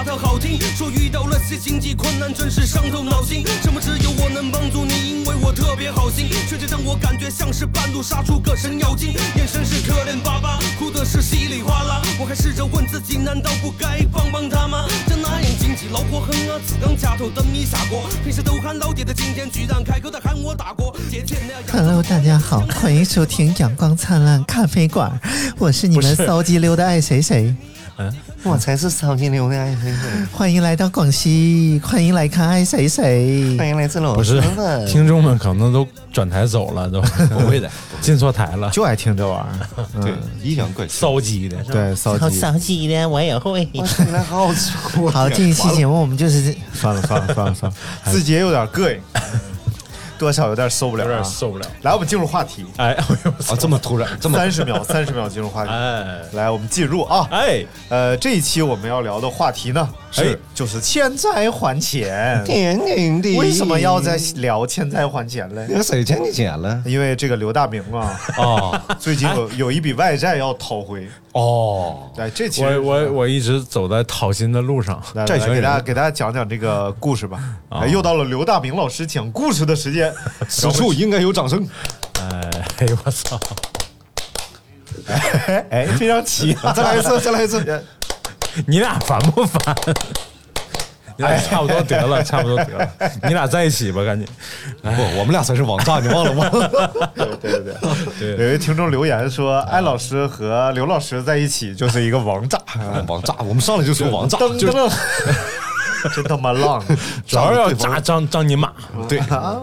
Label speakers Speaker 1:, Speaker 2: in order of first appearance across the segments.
Speaker 1: 话它好听。说遇到了些经济困难，真是伤透脑筋。什么只有我能帮助你，因为我特别好心。却只让我感觉像是半路杀出个神妖精，眼神是可怜巴巴，哭的是稀里哗啦。我还试着问自己，难道不该帮帮他吗？这那样经济，老婆狠啊，自当家头等你下锅。平时都喊老爹的，今天居然开口的喊我大哥。
Speaker 2: Hello，大家好，欢迎收听阳光灿烂咖啡馆，我是你们骚激溜的爱谁谁。
Speaker 3: 我才是烧金流的爱谁谁，
Speaker 2: 欢迎来到广西，欢迎来看爱谁谁。
Speaker 3: 欢迎来自老
Speaker 4: 不是
Speaker 3: 师们。
Speaker 4: 听众们可能都转台走了，都 不会的，进错台了，
Speaker 2: 就爱听这玩意儿，
Speaker 3: 对，阴阳怪气。
Speaker 4: 骚鸡的，
Speaker 2: 对，骚
Speaker 5: 好
Speaker 2: 激。
Speaker 5: 骚鸡的，我也会。
Speaker 3: 哇，现在好
Speaker 2: 这一期节目我们就是算了算了算了算了，自己也有点膈应，多少有点受不了、
Speaker 4: 有点
Speaker 2: 啊。
Speaker 4: 受不了。
Speaker 2: 来，我们进入话题，
Speaker 4: 哎，哎呦我操
Speaker 3: 啊，这么突然，这么
Speaker 2: 三十秒，三十秒进入话题。
Speaker 4: 哎
Speaker 2: 来，我们进入啊，
Speaker 4: 哎，
Speaker 2: 呃，这一期我们要聊的话题呢是
Speaker 4: 哎
Speaker 2: 就是欠债还钱。
Speaker 3: 天经地义。
Speaker 2: 为什么要在聊欠债还钱嘞？
Speaker 3: 那谁欠你钱了？
Speaker 2: 因为这个刘大明啊，
Speaker 4: 哦
Speaker 2: 最近有有一笔外债要讨回。
Speaker 4: 哦，
Speaker 2: 对，这其实
Speaker 4: 我我我一直走在讨薪的路上。
Speaker 2: 来给大家给大家讲讲这个故事吧。哎，又到了刘大明老师讲故事的时间。
Speaker 3: 此处应该有掌声。
Speaker 4: 哎，哎呦我操！
Speaker 2: 哎哎，非常齐啊！
Speaker 3: 再来一次，再来一次。
Speaker 4: 你俩烦不烦？你俩差不多得了，差不多得了，你俩在一起吧，赶紧。
Speaker 3: 不，我们俩才是王炸，你忘了吗？
Speaker 2: 对对对
Speaker 4: 对
Speaker 2: 有一位听众留言说，艾老师和刘老师在一起就是一个王炸，
Speaker 3: 王炸，我们上来就说王炸，
Speaker 2: 噔
Speaker 3: 就
Speaker 2: 噔噔，真他妈浪！
Speaker 4: 主要要扎张张你妈，
Speaker 3: 对。
Speaker 2: 啊！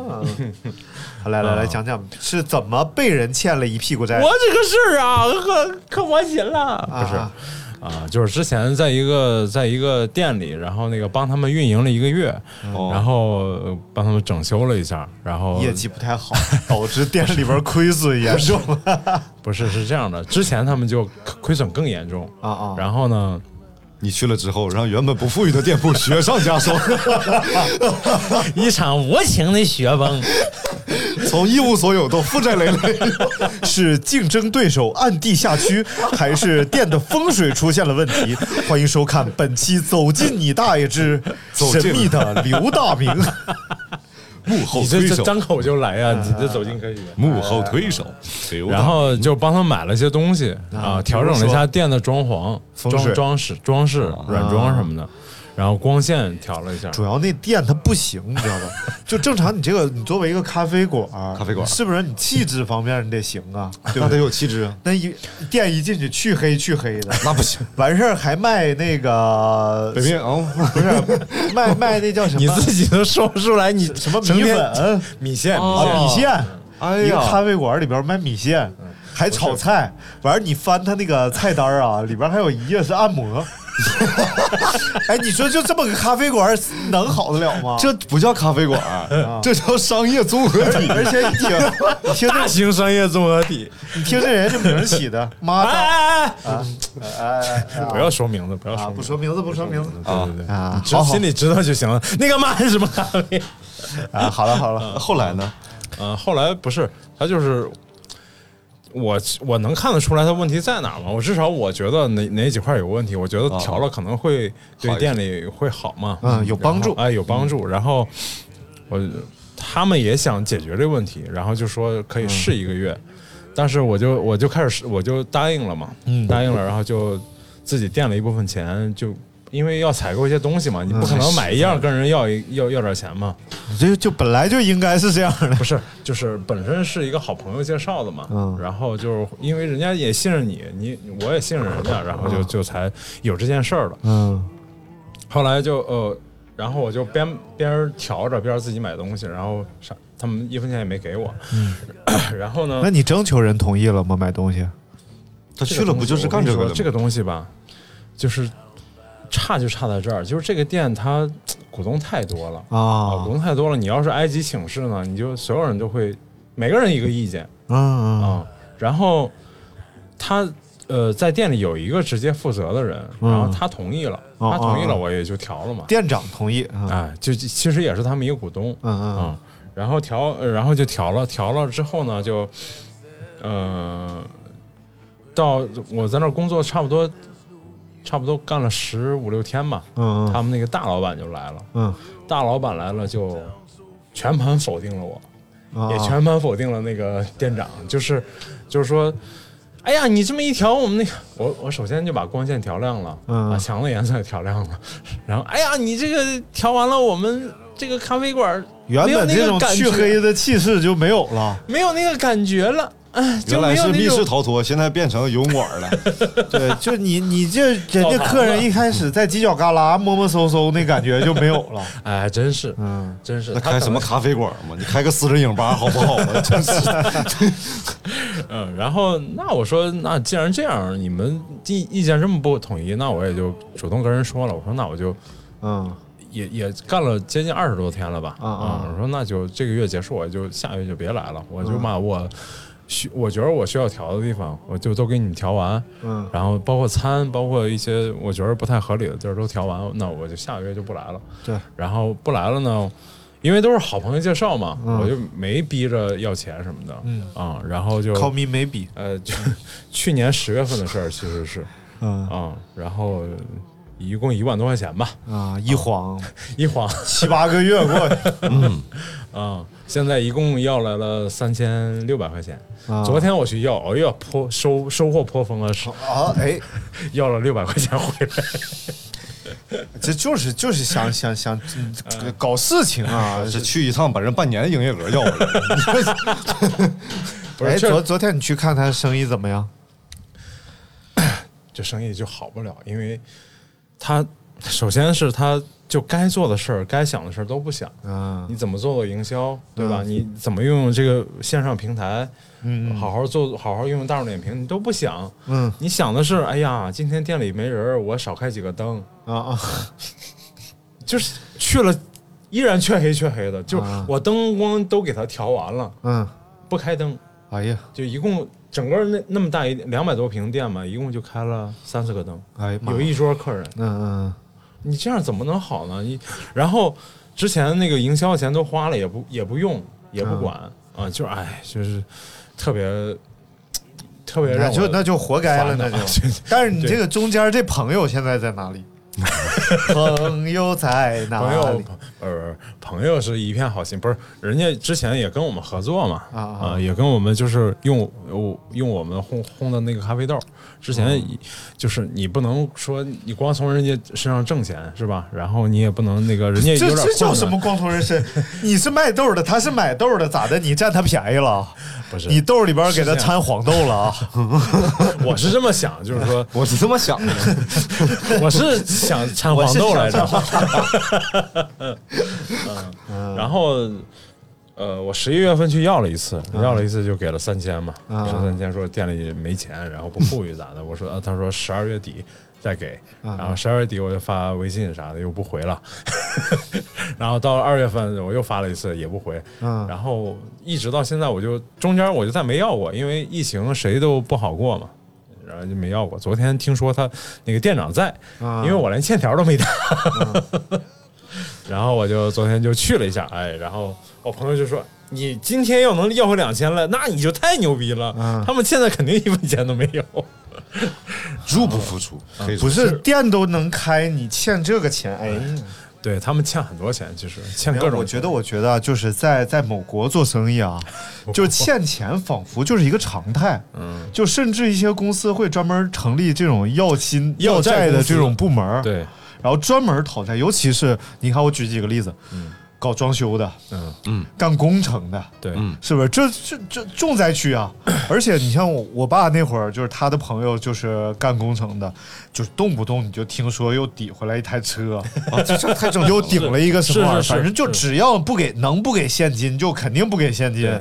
Speaker 2: 来来来，讲讲是怎么被人欠了一屁股债？
Speaker 4: 我这个事儿啊，可可窝心了。不是
Speaker 2: 啊
Speaker 4: 啊，就是之前在一个在一个店里，然后那个帮他们运营了一个月，
Speaker 3: 哦
Speaker 4: 然后呃帮他们整修了一下，然后
Speaker 2: 业绩不太好，导致店里边亏损严重
Speaker 4: 不是是这样的，之前他们就亏损更严重
Speaker 2: 啊啊！
Speaker 4: 然后呢，
Speaker 3: 你去了之后，让原本不富裕的店铺雪上加霜，
Speaker 4: 一场无情的雪崩，
Speaker 3: 从一无所有到负债累累。
Speaker 2: 是竞争对手暗地下区，还是店的风水出现了问题？欢迎收看本期《走进你大爷之神秘的刘大明》。
Speaker 3: 幕后
Speaker 4: 你这
Speaker 3: 推手，
Speaker 4: 这张口就来呀、你这走进科学。
Speaker 3: 幕后推手。
Speaker 4: 然后就帮他买了些东西啊，调整了一下店的装潢、装装饰、装饰、软装什么的，然后光线调了一下。
Speaker 2: 主要那店它不行，你知道吧？就正常，你这个你作为一个咖啡馆，
Speaker 3: 咖啡馆
Speaker 2: 是不是你气质方面你得行啊？对
Speaker 3: 那得？有气质啊，
Speaker 2: 那一店一进去黢黑黢黑的，
Speaker 3: 那不行。
Speaker 2: 完事儿还卖那个
Speaker 3: 北面啊，
Speaker 2: 不是卖卖那叫什么？
Speaker 4: 你自己都说不出来，你
Speaker 2: 什么米粉
Speaker 4: 米线、
Speaker 2: 啊？米线，
Speaker 3: 哎
Speaker 2: 一个咖，啡馆里边卖米线，还炒菜。完事儿你翻他那个菜单啊，里边还有一页是按摩。哎，你说就这么个咖啡馆能好得了吗？
Speaker 3: 这不叫咖啡馆，这叫商业综合体。
Speaker 2: 而且你听，你听
Speaker 4: 大
Speaker 2: 这
Speaker 4: 型商业综合体。
Speaker 2: 你听这人这名儿起的，妈的！
Speaker 4: 哎哎
Speaker 2: 啊哎哎，
Speaker 4: 不要说名字，不要
Speaker 2: 啊，
Speaker 4: 说。
Speaker 2: 不说名字，不说名字
Speaker 4: 对对对，
Speaker 2: 啊
Speaker 4: 心里知道就行了。那个卖什么咖啡？
Speaker 2: 啊！好了好了，
Speaker 3: 后来呢？
Speaker 4: 嗯，后来不是他就是我，我能看得出来它问题在哪儿吗？我至少我觉得哪哪几块有问题，我觉得调了可能会对店里会好嘛，
Speaker 2: 嗯有帮助
Speaker 4: 哎，有帮助。然后我他们也想解决这个问题，然后就说可以试一个月，但是我就我就开始试我就答应了嘛，
Speaker 2: 嗯。
Speaker 4: 答应了，然后就自己垫了一部分钱，就因为要采购一些东西嘛，你不可能买一样跟人要一要要点钱嘛。
Speaker 2: 你这就本来就应该是这样的。
Speaker 4: 不是，就是本身是一个好朋友介绍的嘛，
Speaker 2: 嗯
Speaker 4: 然后就是因为人家也信任你，你我也信任人家，然后就就才有这件事儿了。
Speaker 2: 嗯
Speaker 4: 后来就呃，然后我就边边调着边自己买东西，然后啥他们一分钱也没给我，然后呢
Speaker 2: 那，你征求人同意了吗？买东西？
Speaker 3: 他去了不就是干这个
Speaker 4: 这个东西吧，就是差就差在这儿，就是这个店它 股东太多了
Speaker 2: 啊
Speaker 4: 股东太多了，你要是埃及请示呢，你就所有人都会每个人一个意见。
Speaker 2: 嗯嗯
Speaker 4: 啊、然后他呃在店里有一个直接负责的人，
Speaker 2: 嗯
Speaker 4: 然后他同意了，
Speaker 2: 哦
Speaker 4: 他同意了，
Speaker 2: 哦
Speaker 4: 我也就调了嘛。
Speaker 2: 店长同意啊。
Speaker 4: 哎，就其实也是他们一个股东，
Speaker 2: 嗯嗯
Speaker 4: 嗯，然后调，呃然后就调了，调了之后呢，就呃，到我在那儿工作差不多差不多干了十五六天吧，
Speaker 2: 嗯
Speaker 4: 他们那个大老板就来了，
Speaker 2: 嗯。
Speaker 4: 大老板来了就全盘否定了我，
Speaker 2: 嗯，
Speaker 4: 也全盘否定了那个店长，就是就是说，哎呀，你这么一调，我们那个我我首先就把光线调亮了，
Speaker 2: 嗯。
Speaker 4: 把墙的颜色也调亮了，然后哎呀，你这个调完了，我们这个咖啡馆
Speaker 2: 原本这种
Speaker 4: 个感觉，
Speaker 2: 黢黑的气势就没有了。
Speaker 4: 没有那个感觉了，
Speaker 3: 原来是密室逃脱，现在变成游泳馆了。
Speaker 2: 对，就你你这人家客人一开始在犄角旮旯摸摸搜搜那感觉就没有了。
Speaker 4: 哎，真是，
Speaker 2: 嗯，
Speaker 4: 真是。
Speaker 3: 那开什么咖啡馆嘛？你开个私人影吧好不好啊？真是，
Speaker 4: 嗯，然后那我说，那既然这样，你们意意见这么不统一，那我也就主动跟人说了，我说那我就
Speaker 2: 嗯
Speaker 4: 也也干了接近二十多天了吧，
Speaker 2: 啊啊
Speaker 4: 我说那就这个月结束，我就下个月就别来了，我就嘛我需我觉得我需要调的地方，我就都给你们调完，
Speaker 2: 嗯。
Speaker 4: 然后包括餐，包括一些我觉得不太合理的地儿都调完，那我就下个月就不来了。
Speaker 2: 对，
Speaker 4: 然后不来了呢，因为都是好朋友介绍嘛，
Speaker 2: 嗯。
Speaker 4: 我就没逼着要钱什么的，
Speaker 2: 嗯。
Speaker 4: 啊，然后就
Speaker 2: ，call me maybe。
Speaker 4: 呃，就去年十月份的事儿，其实是。
Speaker 2: 嗯。
Speaker 4: 啊，然后一共一万多块钱吧，
Speaker 2: 啊，一晃
Speaker 4: 一晃
Speaker 2: 七八个月过去。
Speaker 4: 嗯啊，现在一共要来了三千六百块钱。
Speaker 2: 啊
Speaker 4: 昨天我去要，哎呀，颇收收获颇丰啊，是
Speaker 2: 啊，哎，
Speaker 4: 要了六百块钱回来。
Speaker 2: 这就是就是想想想嗯搞事情啊！
Speaker 3: 是去一趟把人半年的营业额要回来。
Speaker 2: 哎，
Speaker 4: 不是，这
Speaker 2: 昨昨天你去看他生意怎么样？
Speaker 4: 这生意就好不了，因为他首先是他就该做的事儿、该想的事儿都不想。
Speaker 2: 嗯
Speaker 4: 你怎么做个营销，对吧？
Speaker 2: 嗯
Speaker 4: 你怎么运用这个线上平台，
Speaker 2: 嗯
Speaker 4: 好好做，好好运用大众点评，你都不想。
Speaker 2: 嗯
Speaker 4: 你想的是，哎呀，今天店里没人，我少开几个灯，
Speaker 2: 啊啊
Speaker 4: 就是去了，依然黢黑黢黑的，就我灯光都给他调完了，
Speaker 2: 嗯，
Speaker 4: 不开灯，
Speaker 2: 哎呀
Speaker 4: 就一共整个那那么大一两百多平店嘛，一共就开了三四个灯，
Speaker 2: 哎
Speaker 4: 有一桌客人，
Speaker 2: 嗯嗯
Speaker 4: 你这样怎么能好呢？你然后之前那个营销钱都花了，也不也不用，也不管、啊，就是哎，就是特别特别
Speaker 2: 那
Speaker 4: 让
Speaker 2: 就那就活该了，那就。但是你这个中间这朋友现在在哪里？朋友在哪
Speaker 4: 朋友
Speaker 2: 里？
Speaker 4: 呃朋友是一片好心，不是人家之前也跟我们合作嘛
Speaker 2: 啊啊
Speaker 4: 也跟我们就是用用用我们烘烘的那个咖啡豆，之前就是你不能说你光从人家身上挣钱是吧？然后你也不能那个人家有
Speaker 2: 这
Speaker 4: 点
Speaker 2: 这叫什么光从人身？你是卖豆的，他是买豆的，咋的？你占他便宜了？
Speaker 4: 不是
Speaker 2: 你豆里边给他掺黄豆了啊？
Speaker 4: 我是这么想，就是说
Speaker 3: 我是这么想的，
Speaker 4: 我是想掺黄豆来着。嗯，然后呃，我十一月份去要了一次，要了一次就给了三千嘛，
Speaker 2: 啊
Speaker 4: 给了三千，说店里没钱，然后不富裕咋的？我说啊，他说十二月底再给，然后十二月底我就发微信啥的又不回了，然后到了二月份我又发了一次也不回，
Speaker 2: 嗯。
Speaker 4: 然后一直到现在我就中间我就再没要过，因为疫情谁都不好过嘛。然后就没要过。昨天听说他那个店长在，
Speaker 2: 啊。
Speaker 4: 因为我连欠条都没打，然后我就昨天就去了一下，哎，然后我朋友就说：“你今天要能要回两千了，那你就太牛逼了。
Speaker 2: 嗯
Speaker 4: 他们现在肯定一分钱都没有。
Speaker 3: 入不敷出，
Speaker 2: 不是店都能开，你欠这个钱，哎呀。
Speaker 4: 对他们欠很多钱，其实欠各种。
Speaker 2: 我觉得，我觉得啊就是在在某国做生意啊，就欠钱仿佛就是一个常态。
Speaker 4: 嗯，
Speaker 2: 就甚至一些公司会专门成立这种要薪
Speaker 4: 要债
Speaker 2: 的这种部门，
Speaker 4: 对，
Speaker 2: 然后专门讨债。尤其是你看，我举几个例子，搞装修的，
Speaker 4: 嗯，
Speaker 2: 干工程的，
Speaker 4: 对，
Speaker 2: 是不是？这这这重灾区啊！而且你像我我爸那会儿，就是他的朋友就是干工程的，就是动不动你就听说又抵回来一台车，
Speaker 3: 啊，这这太正常
Speaker 2: 又顶了一个什么玩意儿，
Speaker 4: 是是是
Speaker 2: 反正就只要不给能不给现金，就肯定不给现金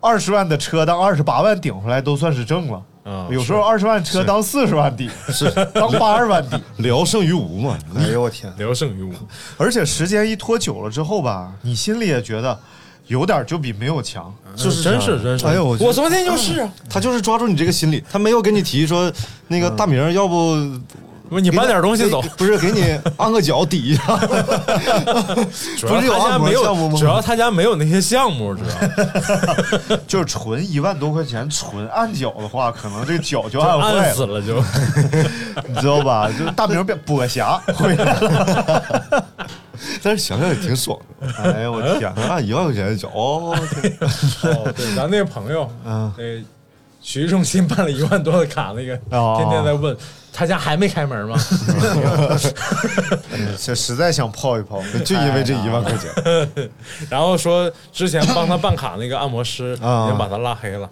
Speaker 2: 二十万的车当二十八万顶回来都算是挣了。
Speaker 4: 啊
Speaker 2: 有时候二十万车当四十万抵，是当八十万抵。
Speaker 3: 聊胜于无嘛。
Speaker 2: 哎呦我天！
Speaker 4: 聊胜于无。
Speaker 2: 而且时间一拖久了之后吧，你心里也觉得有点就比没有强。
Speaker 4: 就是真是真是。
Speaker 2: 哎呦我
Speaker 4: 我昨天就是啊，
Speaker 3: 他就是抓住你这个心理，他没有跟你提说那个大明，要不
Speaker 4: 不是，你搬点东西走。
Speaker 3: 不是给你按个脚抵一下，
Speaker 4: 主要
Speaker 3: 不是
Speaker 4: 他家没有，
Speaker 3: 项目吗
Speaker 4: 主要他家没有那些项目，主要
Speaker 2: 就是纯一万多块钱纯按脚的话，可能这个脚就按
Speaker 4: 按
Speaker 2: 坏了，
Speaker 4: 死了就。
Speaker 2: 你知道吧？就大名变跛侠回来了。
Speaker 3: 但是想想也挺爽的。
Speaker 2: 哎呀，我天！
Speaker 3: 按一万块钱的脚，哦，
Speaker 4: 对，咱那个朋友，
Speaker 2: 嗯
Speaker 4: 那体育中心办了一万多的卡，那个
Speaker 2: 哦
Speaker 4: 天天在问他家还没开门吗？
Speaker 2: 这实在想泡一泡，
Speaker 3: 就因为这一万块钱，
Speaker 4: 然后说之前帮他办卡那个按摩师已
Speaker 2: 啊
Speaker 4: 经把他拉黑了。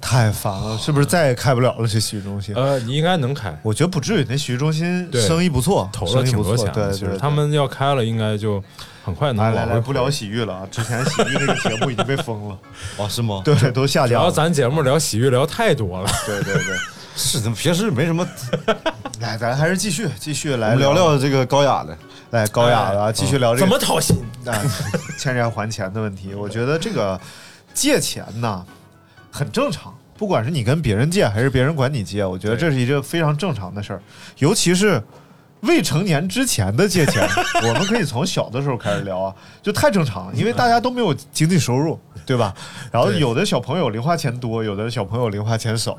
Speaker 2: 太烦了，是不是再也开不了了？这洗浴中心？
Speaker 4: 呃，你应该能开，
Speaker 2: 我觉得不至于，那洗浴中心生意不错，
Speaker 4: 投了挺多钱的。
Speaker 2: 对
Speaker 4: 他们要开了，应该就很快能
Speaker 2: 来来不聊洗浴了啊！之前洗浴那个节目已经被封了，
Speaker 3: 哦，是吗？
Speaker 2: 对，都下架了。
Speaker 4: 咱节目聊洗浴聊太多了，
Speaker 2: 对对对，
Speaker 3: 是的，平时没什么。
Speaker 2: 来，咱还是继续继续来
Speaker 3: 聊聊这个高雅的，
Speaker 2: 来高雅的啊，继续聊这个怎
Speaker 4: 么讨薪？
Speaker 2: 啊欠债还钱的问题。我觉得这个借钱呢很正常，不管是你跟别人借还是别人管你借，我觉得这是一个非常正常的事儿，尤其是。未成年之前的借钱，我们可以从小的时候开始聊啊，就太正常了，因为大家都没有经济收入，对吧？然后有的小朋友零花钱多，有的小朋友零花钱少。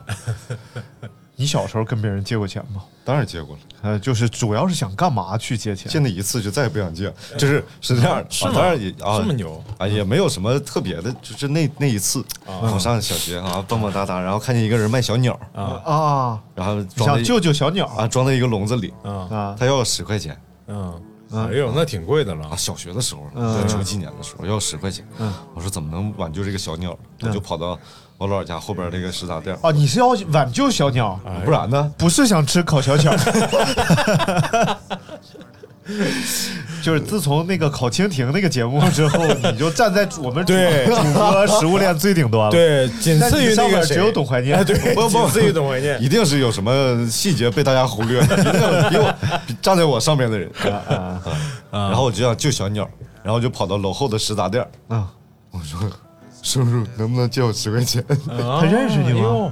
Speaker 2: 你小时候跟别人借过钱吗？
Speaker 3: 当然借过了，
Speaker 2: 呃，就是主要是想干嘛去借钱？
Speaker 3: 借那一次就再也不想借，就是是这样，
Speaker 4: 是
Speaker 3: 当然也啊
Speaker 4: 这么牛
Speaker 3: 啊，也没有什么特别的，就是那那一次，我上小学啊，蹦蹦哒哒，然后看见一个人卖小鸟，
Speaker 4: 啊
Speaker 2: 啊，
Speaker 3: 然后
Speaker 2: 想救救小鸟
Speaker 3: 啊装在一个笼子里，
Speaker 4: 啊
Speaker 2: 啊
Speaker 3: 他要十块钱
Speaker 4: 嗯，哎呦，那挺贵的了
Speaker 3: 啊，。小学的时候，
Speaker 2: 嗯
Speaker 3: 九几年的时候要十块钱，我说怎么能挽救这个小鸟？我就跑到我姥姥家后边那个食杂店，
Speaker 2: 啊！你是要挽救小鸟，
Speaker 3: 不然呢？
Speaker 2: 不是想吃烤小鸟。就是自从那个烤蜻蜓那个节目之后，你就站在我们主
Speaker 4: 对
Speaker 2: 主播食物链最顶端了。，
Speaker 4: 对，仅次于
Speaker 2: 你上面
Speaker 4: 那个
Speaker 2: 只有董怀念。
Speaker 4: 哎，对，
Speaker 3: 不不
Speaker 4: 仅次于董怀念。
Speaker 3: 一定是有什么细节被大家忽略，一定有比我站在我上面的人。
Speaker 2: 啊
Speaker 3: 然后我就想救小鸟，然后就跑到楼后的食杂店，
Speaker 2: 啊！
Speaker 3: 我说：“叔叔，能不能借我十块钱？
Speaker 4: 他
Speaker 2: 他认识你吗？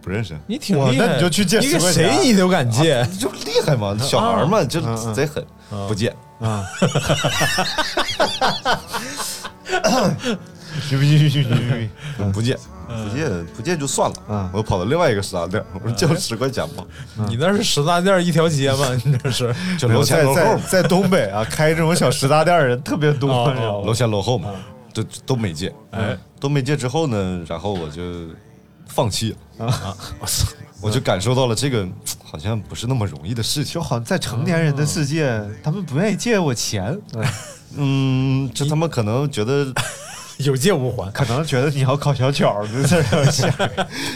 Speaker 3: 不认识，
Speaker 4: 你挺厉害，
Speaker 2: 那你就去借
Speaker 4: 你给
Speaker 2: 10块钱
Speaker 4: 谁你都敢借，
Speaker 3: 就厉害嘛，小孩嘛，就
Speaker 2: 嗯
Speaker 3: 贼狠，不借。
Speaker 2: 啊！牛逼牛逼牛逼牛逼！
Speaker 3: 不借，不借，不借就算了。
Speaker 2: 嗯。
Speaker 3: 我跑到另外一个食杂店，我说借我十块钱吧，
Speaker 4: 你那是食杂店一条街吗？你那是。
Speaker 3: 就楼前
Speaker 2: 在
Speaker 3: 楼后嘛，
Speaker 2: 在在东北啊，开这种小食杂店的人特别多，
Speaker 3: 楼前楼后嘛，就都没借。
Speaker 4: 哎，
Speaker 3: 都没借之后呢，然后我就放弃了啊，我操，我就感受到了这个好像不是那么容易的事情
Speaker 2: 就。好像在成年人的世界，他们不愿意借我钱，
Speaker 3: 嗯，就他们可能觉得，
Speaker 4: 有借无还。
Speaker 2: 可能觉得你要考小巧儿 想。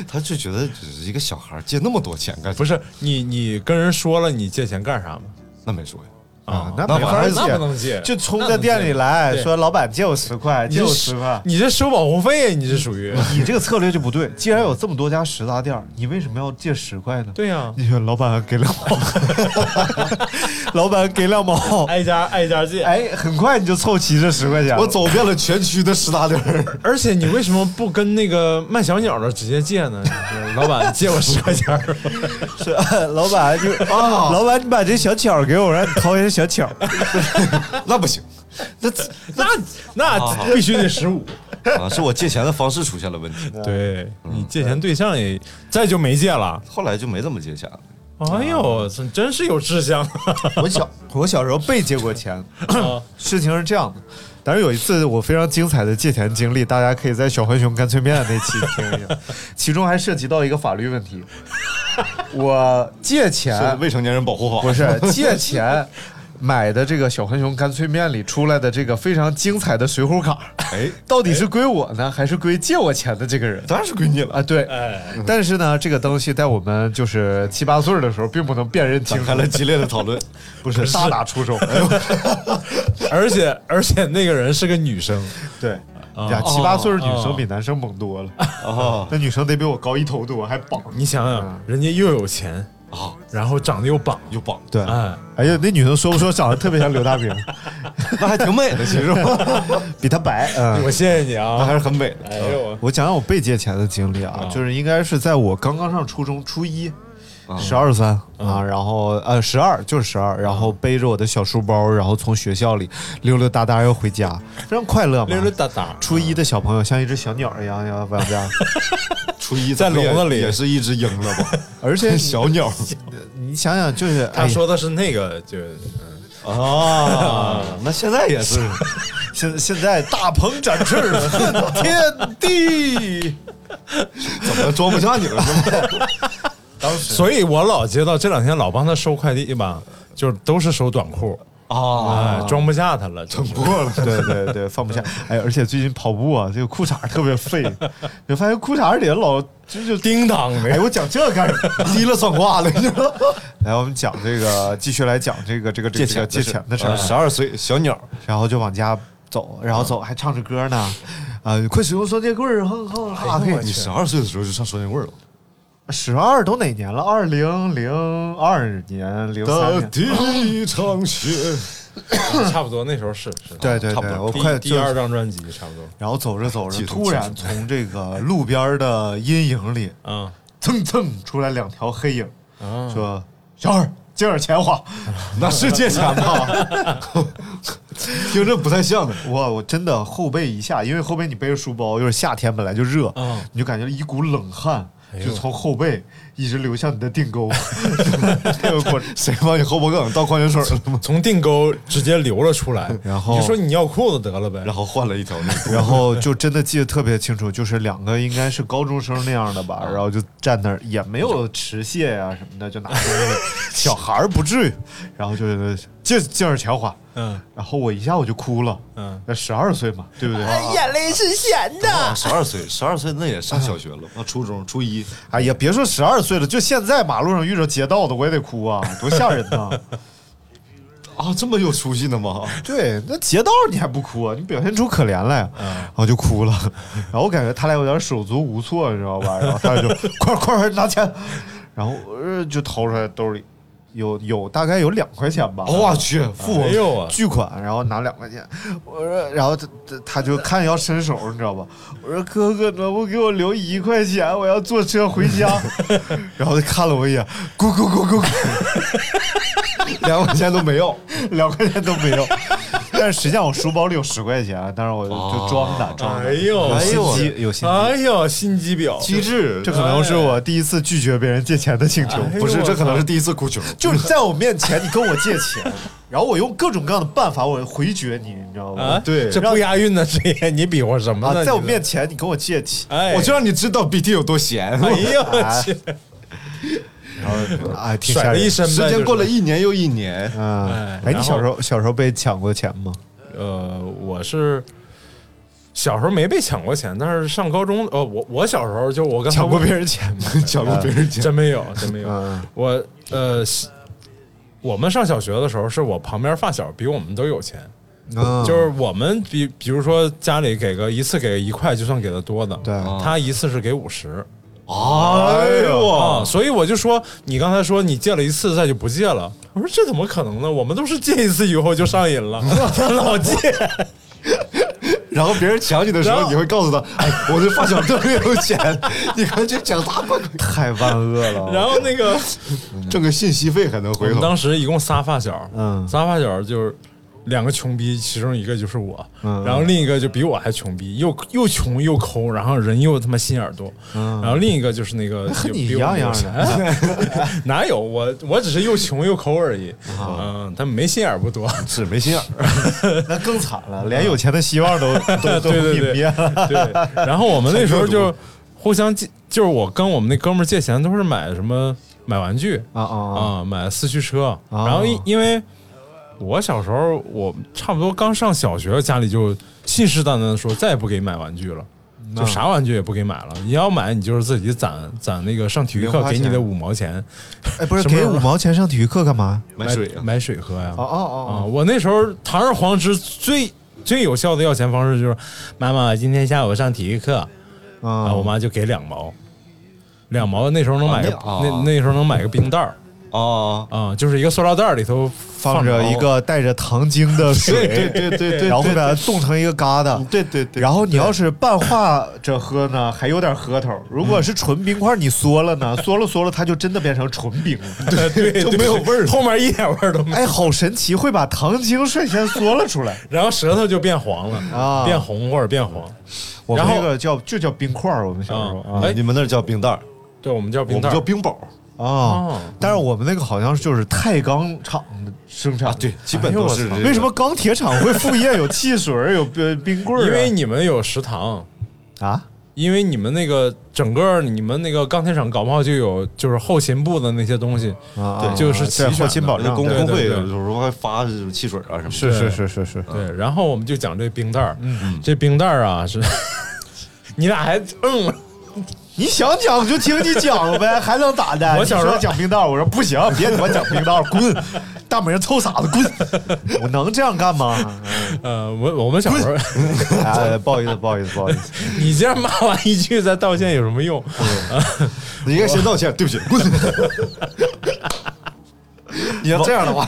Speaker 3: 他就觉得只是一个小孩借那么多钱干啥？
Speaker 4: 不是你，你跟人说了你借钱干啥吗？
Speaker 3: 那没说呀。
Speaker 2: 啊，
Speaker 4: 那
Speaker 2: 那没法
Speaker 4: 那不能借，
Speaker 2: 就冲着店里来说：“老板借我十块，借我十块。
Speaker 4: 你这收保护费，你这属于”
Speaker 2: 你这个策略就不对。既然有这么多家食杂店，你为什么要借十块呢？
Speaker 4: 对呀，
Speaker 2: 你说老板给两毛，老板给两毛，
Speaker 4: 挨家挨家借。
Speaker 2: 哎，很快你就凑齐这十块钱。
Speaker 3: 我走遍了全区的食杂店，
Speaker 4: 而且你为什么不跟那个卖小鸟的直接借呢？就是老板借我十块钱，
Speaker 2: 是老板就啊，老板你把这小巧给我，让你掏一下小巧。
Speaker 3: 那不行，那
Speaker 4: 那那必须得十五。
Speaker 3: 啊，是我借钱的方式出现了问题，
Speaker 4: 对你借钱对象也再就没借了。
Speaker 3: 后来就没怎么借钱了。
Speaker 4: 哎呦，真真是有志向。
Speaker 2: 我小我小时候被借过钱，
Speaker 4: 啊
Speaker 2: 事情是这样的。但是有一次我非常精彩的借钱经历，大家可以在小浣熊干脆面那期听一下，其中还涉及到一个法律问题。我借钱
Speaker 3: 未成年人保护法，
Speaker 2: 不是借钱买的这个小浣熊干脆面里出来的这个非常精彩的水浒卡，
Speaker 3: 哎，
Speaker 2: 到底是归我呢，还是归借我钱的这个人？
Speaker 3: 当然是归你了。
Speaker 2: 啊，对，
Speaker 4: 哎，
Speaker 2: 但是呢，这个东西在我们就是七八岁的时候，并不能辨认清
Speaker 3: 开，了激烈的讨论，
Speaker 2: 不是大打出手。
Speaker 4: 而且而且那个人是个女生，
Speaker 2: 对，
Speaker 4: 啊。
Speaker 2: 呀，七八岁的女
Speaker 4: 哦
Speaker 2: 生比男生猛多了，
Speaker 3: 啊。
Speaker 2: 那女生得比我高一头多，还绑。
Speaker 4: 你想想，人家又有钱，
Speaker 3: 啊，
Speaker 4: 然后长得又棒，
Speaker 3: 又棒，
Speaker 2: 对，
Speaker 4: 哎，
Speaker 2: 哎呀，那女生说不说长得特别像刘大饼，
Speaker 3: 那还挺美的，其实。
Speaker 2: 比她白。嗯，
Speaker 4: 我谢谢你啊。
Speaker 3: 那还
Speaker 4: 啊。
Speaker 3: 是很美的。
Speaker 4: 哎呦，
Speaker 2: 我讲讲我被借钱的经历啊，
Speaker 4: 啊
Speaker 2: 就是应该是在我刚刚上初中初一，十二三啊，然后呃十二就是十二，然后背着我的小书包，然后从学校里溜溜达达要回家，非常快乐嘛。
Speaker 4: 溜溜达达。
Speaker 2: 初一的小朋友像一只小鸟一样要往家，
Speaker 3: 初一
Speaker 4: 在笼子里
Speaker 3: 也是一只鹰了吧？
Speaker 2: 而且
Speaker 3: 小鸟
Speaker 2: 你想想，就是
Speaker 4: 他说的是那个，就是
Speaker 3: 啊，那现在也是。
Speaker 2: 现现在大鹏展翅，恨天地，
Speaker 3: 怎么装不下你了？
Speaker 4: 所以我老接到这两天老帮他收快递吧，就是都是收短裤
Speaker 3: 啊，
Speaker 4: 哎，装不下他了，
Speaker 3: 整破了。
Speaker 2: 对对对，放不下。哎，而且最近跑步啊，这个裤衩特别废，就发现裤衩里老就就
Speaker 4: 叮当的。
Speaker 2: 哎，我讲这干什么？
Speaker 3: 提了算卦了，你知道？
Speaker 2: 来，我们讲这个，继续来讲这个这个这个借钱的事儿。
Speaker 3: 十二岁小鸟，
Speaker 2: 然后就往家走，然后走还唱着歌呢，啊，快使用双截棍儿，哼哼哈嘿。
Speaker 3: 你十二岁的时候就上双截棍了？
Speaker 2: 十二都哪年了？二零零二年、零三年。
Speaker 3: 第一场雪，
Speaker 4: 差不多那时候是是。
Speaker 2: 对对对，我快
Speaker 4: 第二张专辑差不多。
Speaker 2: 然后走着走着，突然从这个路边的阴影里，
Speaker 4: 嗯，
Speaker 2: 蹭蹭出来两条黑影，说：“小二，借点钱花。”
Speaker 3: 那是借钱吗？听着不太像的。
Speaker 2: 我我真的后背一下，因为后背你背着书包，又是夏天，本来就热，你就感觉一股冷汗。就从后背一直流向你的腚沟，这个过程
Speaker 3: 谁帮你后脖梗倒矿泉水了吗？
Speaker 4: 从腚沟直接流了出来，
Speaker 2: 然后
Speaker 4: 你说你尿裤子得了呗，
Speaker 3: 然后换了一条内裤，
Speaker 2: 然后就真的记得特别清楚，就是两个应该是高中生那样的吧，然后就站那儿也没有持械呀什么的，就拿东西，小孩儿不至于，然后就是借借点钱花。嗯，然后我一下我就哭了。嗯，那十二岁嘛，对不对？
Speaker 5: 眼泪是咸的。
Speaker 3: 十二岁，十二岁那也上小学了那，初中初一。
Speaker 2: 哎呀，别说十二岁了，就现在马路上遇着劫道的，我也得哭啊，多吓人呐！
Speaker 3: 啊，这么有出息的吗？
Speaker 2: 对，那劫道你还不哭啊？你表现出可怜来，然后就哭了。然后我感觉他俩有点手足无措，你知道吧？然后他俩就 快快拿钱，然后呃就掏出来兜里。有有大概有两块钱吧，
Speaker 3: 我去，富
Speaker 4: 翁
Speaker 2: 巨款，然后拿两块钱，我说，然后他他就看要伸手，你知道吧？我说哥哥，能不给我留一块钱？我要坐车回家。然后他看了我一眼，咕咕咕咕咕，
Speaker 3: 两块钱都没有，
Speaker 2: 两块钱都没有。但是实际上我书包里有十块钱，但是我就装的，装的。
Speaker 4: 哎呦，
Speaker 2: 有心机，有心机。
Speaker 4: 哎呦，心机婊，
Speaker 3: 机智。
Speaker 2: 这可能是我第一次拒绝别人借钱的请求，
Speaker 3: 不是，这可能是第一次哭穷。
Speaker 2: 就是在我面前，你跟我借钱，然后我用各种各样的办法，我回绝你，你知道吗？
Speaker 3: 对，
Speaker 4: 这不押韵呢，这你比划什么呢？
Speaker 2: 在我面前，你跟我借钱，
Speaker 3: 我就让你知道 BT 有多闲。
Speaker 4: 哎呦我 去！
Speaker 2: 然后啊，
Speaker 4: 甩了一身，
Speaker 3: 时间过了一年又一年。
Speaker 2: 啊，哎，你小时候小时候被抢过钱吗？
Speaker 4: 呃，我是小时候没被抢过钱，但是上高中，呃，我我小时候就我跟
Speaker 2: 抢过别人钱吗？
Speaker 3: 抢过别人钱？
Speaker 4: 真没有，真没有。我呃，我们上小学的时候，是我旁边发小比我们都有钱，就是我们比比如说家里给个一次给一块，就算给的多的，
Speaker 2: 对，
Speaker 4: 他一次是给五十。
Speaker 3: 哎呦
Speaker 4: 啊！所以我就说，你刚才说你借了一次，再就不借了。我说这怎么可能呢？我们都是借一次以后就上瘾了，老借。
Speaker 3: 然后别人抢你的时候，你会告诉他：“哎，我的发小特别有钱，你看这抢他吧，
Speaker 2: 太万恶了。”
Speaker 4: 然后那个
Speaker 3: 挣个信息费还能回头。
Speaker 4: 当时一共仨发小，嗯，仨发小就是。两个穷逼，其中一个就是我，然后另一个就比我还穷逼，又又穷又抠，然后人又他妈心眼多，然后另一个就是那个
Speaker 2: 和你一样样的，
Speaker 4: 哪有我我只是又穷又抠而已，嗯，他没心眼不多，
Speaker 3: 只没心眼，
Speaker 2: 那更惨了，连有钱的希望都 都都泯灭了。
Speaker 4: 对，然后我们那时候就互相借，就是我跟我们那哥们借钱都是买什么买玩具。
Speaker 2: 啊啊
Speaker 4: 啊，买四驱车，然后因因为。我小时候，我差不多刚上小学，家里就信誓旦旦的说再也不给买玩具了，就啥玩具也不给买了。你要买，你就是自己攒攒那个上体育课给你的五毛钱。
Speaker 2: 哎，不是 给五毛钱上体育课干嘛？
Speaker 4: 买水买水喝呀。
Speaker 2: 哦哦
Speaker 4: 哦！我那时候堂而皇之最最有效的要钱方式就是，妈妈今天下午上体育课，啊，我妈就给两毛，两毛那时候能买个那那时候能买个冰袋儿。
Speaker 3: 啊，
Speaker 4: 啊、就是一个塑料袋儿里头
Speaker 2: 放着一个带着糖精的水，
Speaker 3: 对对对对对
Speaker 2: 然后把它冻成一个疙瘩，
Speaker 3: 对对对，
Speaker 2: 然后你要是半化着喝呢，还有点喝头；如果是纯冰块，你缩了呢，缩了缩了，它就真的变成纯冰了。
Speaker 4: 对 对，
Speaker 3: 就没有味儿
Speaker 4: 后面一点味儿都没有，
Speaker 2: 哎，好神奇，会把糖精率先缩了出来。
Speaker 4: 然后舌头就变黄了
Speaker 2: 啊
Speaker 4: 变红或者变黄。
Speaker 2: 我们那个叫就叫冰块儿，我们小时候啊
Speaker 3: 你们那儿叫冰袋儿，
Speaker 4: 对，我们叫冰袋儿，
Speaker 3: 叫冰宝
Speaker 2: 啊
Speaker 4: 哦，
Speaker 2: 但是我们那个好像就是钛钢厂的生产。
Speaker 3: 啊，对，基本都是这个。
Speaker 2: 为什么钢铁厂会副业有汽水 有冰冰棍儿啊？
Speaker 4: 因为你们有食堂。
Speaker 2: 啊，
Speaker 4: 因为你们那个整个你们那个钢铁厂搞不好就有就是后勤部的那些东西，
Speaker 2: 啊
Speaker 4: 对就是
Speaker 2: 后勤保障，
Speaker 3: 工工会有时候还发这种汽水啊什么的。
Speaker 2: 是是是是是，
Speaker 4: 对，然后我们就讲这冰袋儿，这冰袋儿啊是，你俩还嗯，
Speaker 2: 你想讲就听你讲呗，还能咋的？
Speaker 4: 我小时候
Speaker 2: 讲冰道，我说不行，别他妈讲冰道，滚！大美人臭傻子，滚！我能这样干吗？
Speaker 4: 呃，我我们小时候，
Speaker 2: 哎，不好意思，不好意思，不好意思。
Speaker 4: 你这样骂完一句再道歉有什么用？
Speaker 3: 你应该先道歉，对不起，滚。你要这样的话，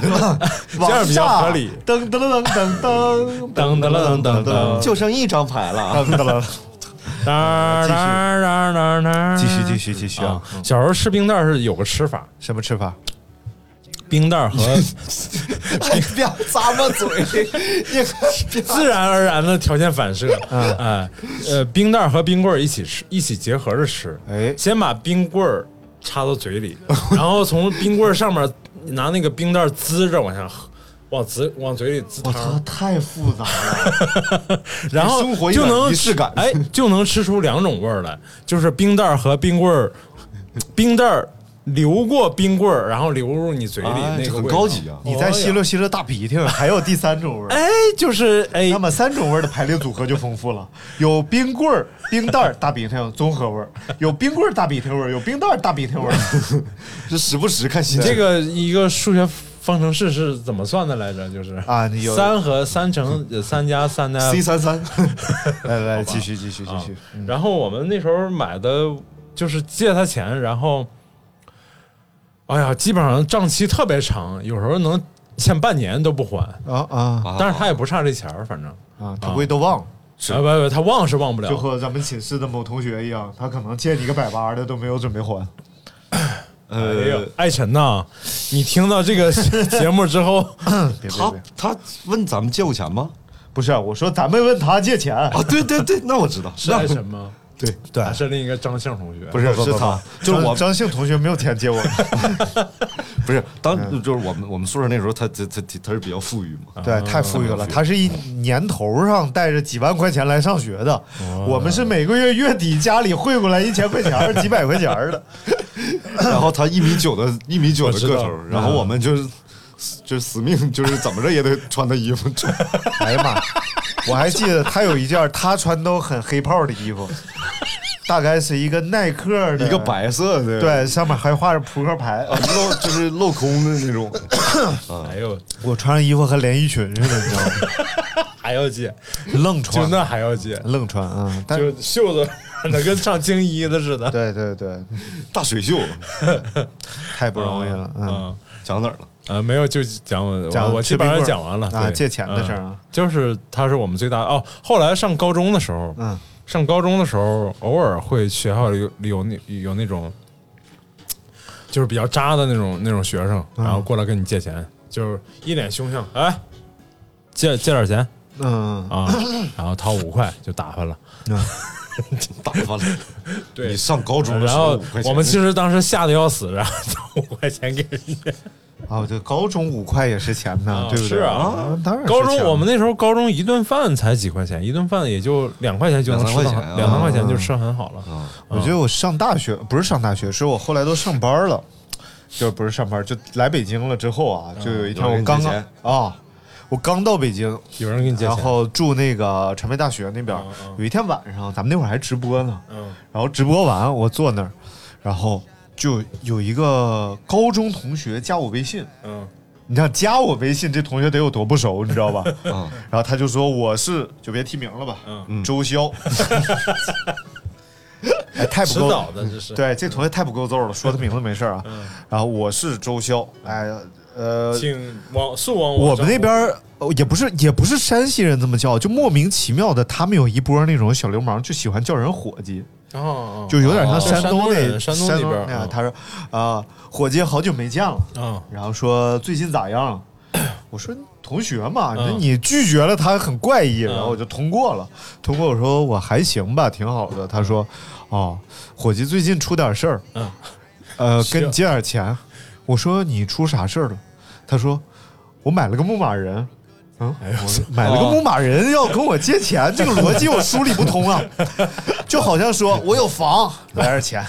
Speaker 4: 这样比较合理。
Speaker 2: 噔噔噔噔噔
Speaker 4: 噔噔噔噔噔
Speaker 3: 就剩一张牌了。
Speaker 2: 噔噔噔，
Speaker 4: 噔噔噔噔噔，
Speaker 2: 继续继续继续
Speaker 4: 啊
Speaker 2: 啊！！
Speaker 4: 小时候吃冰袋是有个吃法，
Speaker 2: 什么吃法？
Speaker 4: 冰袋和
Speaker 3: 哎，不要咂巴嘴，你
Speaker 4: 自然而然的条件反射，哎，呃，冰袋和冰棍一起吃，一起结合着吃。
Speaker 2: 哎
Speaker 4: 先把冰棍儿插到嘴里，然后从冰棍上面拿那个冰袋滋着往下喝，往嘴往嘴里滋
Speaker 2: 我操
Speaker 4: 汤，，
Speaker 2: 太复杂了。
Speaker 4: 然后
Speaker 3: 生活一点
Speaker 4: 就能
Speaker 3: 仪式感
Speaker 4: 哎，就能吃出两种味儿来，就是冰袋儿和冰棍儿，冰袋儿流过冰棍儿，然后流入你嘴里，
Speaker 3: 哎这很
Speaker 4: 那个味道
Speaker 3: 高级啊
Speaker 2: 你再吸溜吸溜大鼻涕，还有第三种味儿。
Speaker 4: 哎，就是哎
Speaker 2: 那，么三种味儿的排列组合就丰富了，有冰棍儿、冰袋儿、大鼻涕综合味儿，有冰棍儿大鼻涕味儿，有冰袋儿大鼻涕味儿。
Speaker 3: 就时不时看心情。
Speaker 4: 这个一个数学方程式是怎么算的来着？就是
Speaker 2: 啊你有
Speaker 4: 三和三乘呃三加三的
Speaker 3: C 三三，
Speaker 2: 来来，继续继续继续。嗯
Speaker 4: 然后我们那时候买的就是借他钱，然后，哎呀，基本上账期特别长，有时候能欠半年都不还。
Speaker 2: 啊啊
Speaker 4: 但是他也不差这钱儿，反正
Speaker 2: 啊！他不会都忘了，
Speaker 4: 啊不不，他忘是忘不了
Speaker 2: 就。和咱们寝室的某同学一样，他可能借你个百八的都没有准备还。
Speaker 3: 呃，，
Speaker 4: 艾辰呐，你听到这个 节目之后，
Speaker 3: 他
Speaker 2: 别别别，
Speaker 3: 他问咱们借过钱吗？
Speaker 2: 不是，我说咱们问他借钱，
Speaker 3: 啊，对对对，那我知道，
Speaker 4: 是艾辰吗？
Speaker 3: 对，
Speaker 2: 对。
Speaker 4: 还是另一个张姓同学？
Speaker 2: 不是
Speaker 3: 不是他。就是我
Speaker 2: 张姓同学没有钱借我，
Speaker 3: 不是当就是我们我们宿舍那时候他他他他是比较富裕嘛，
Speaker 2: 对，太富裕了。他是一年头上带着几万块钱来上学的，我们是每个月月底家里汇过来一千块钱、几百块钱的。
Speaker 3: 然后他一米九的一米九的个头，然后我们就是就是死命就是怎么着也得穿他衣服穿。
Speaker 2: 哎呀妈！我还记得他有一件他穿都很黑炮的衣服，大概是一个耐克的，
Speaker 3: 一个白色的，
Speaker 2: 对，上面还画着扑克牌。
Speaker 3: 啊，镂就是镂空的那种，
Speaker 4: 哎呦，
Speaker 2: 我穿上衣服和连衣裙似的，你知道吗？
Speaker 4: 还要借，
Speaker 2: 愣穿，
Speaker 4: 就那还要借，
Speaker 2: 愣穿啊！但
Speaker 4: 就袖子 那跟上青衣的似的。
Speaker 2: 对对对，
Speaker 3: 大水袖，
Speaker 2: 太不容易了，嗯。
Speaker 4: 嗯，
Speaker 3: 讲哪儿了？
Speaker 4: 呃，没有，就讲我
Speaker 2: 讲
Speaker 4: 我我基本上讲完了
Speaker 2: 啊借钱的事儿啊
Speaker 4: 嗯就是他是我们最大哦。后来上高中的时候，
Speaker 2: 嗯，
Speaker 4: 上高中的时候，偶尔会学校里有有那有那种，就是比较渣的那种那种学生，
Speaker 2: 嗯
Speaker 4: 然后过来跟你借钱，就是一脸凶相，哎，借借点钱
Speaker 2: 嗯
Speaker 4: 啊，然后掏五块就打发了。
Speaker 3: 打发了。
Speaker 4: 对
Speaker 3: 你上高中的时
Speaker 4: 然后
Speaker 3: 候五块钱，
Speaker 4: 我们其实当时吓得要死，然后掏五块钱给人家。
Speaker 2: 啊，对，高中五块也是钱呢
Speaker 4: 啊，
Speaker 2: 对不对？
Speaker 4: 是啊
Speaker 2: 当然
Speaker 4: 高中我们那时候高中一顿饭才几块钱，一顿饭也就两块钱就能吃到
Speaker 3: 两三块钱啊
Speaker 4: 两三块钱就吃很好了。
Speaker 3: 啊，
Speaker 2: 我觉得我上大学不是上大学，是我后来都上班了，就不是上班，就来北京了之后啊，就有一天我刚刚啊，我刚到北京，
Speaker 4: 有人给你借钱，
Speaker 2: 然后住那个传媒大学那边
Speaker 4: 嗯嗯，
Speaker 2: 有一天晚上，咱们那会儿还直播呢，
Speaker 4: 嗯
Speaker 2: 然后直播完我坐那儿，然后就有一个高中同学加我微信，
Speaker 4: 嗯
Speaker 2: 你想加我微信，这同学得有多不熟，你知道吧？
Speaker 3: 嗯
Speaker 2: 然后他就说我是就别提名了吧，
Speaker 4: 嗯
Speaker 2: 周潇。哎，太不够
Speaker 4: 迟早的这是。
Speaker 2: 对，这同学太不够揍了，说他名字没事儿啊。然后我是周潇，哎，呃，
Speaker 4: 请往速往
Speaker 2: 我们那边也不是也不是山西人这么叫，就莫名其妙的，他们有一波那种小流氓，就喜欢叫人伙计，
Speaker 4: 哦，
Speaker 2: 就有点像
Speaker 4: 哦
Speaker 2: 山东那
Speaker 4: 山东那边嗯
Speaker 2: 那样。他说啊，伙计，好久没见了，
Speaker 4: 啊
Speaker 2: 然后说最近咋样？我说同学嘛，那
Speaker 4: 嗯
Speaker 2: 你拒绝了他很怪异，
Speaker 4: 嗯
Speaker 2: 然后我就通过了。通过我说我还行吧，挺好的。他说哦，伙计最近出点事儿，
Speaker 4: 嗯，
Speaker 2: 呃，跟你借点钱。我说你出啥事儿了？他说我买了个牧马人。嗯，我买了个牧马人要跟我借钱，这个逻辑我梳理不通啊，就好像说我有房，来点钱，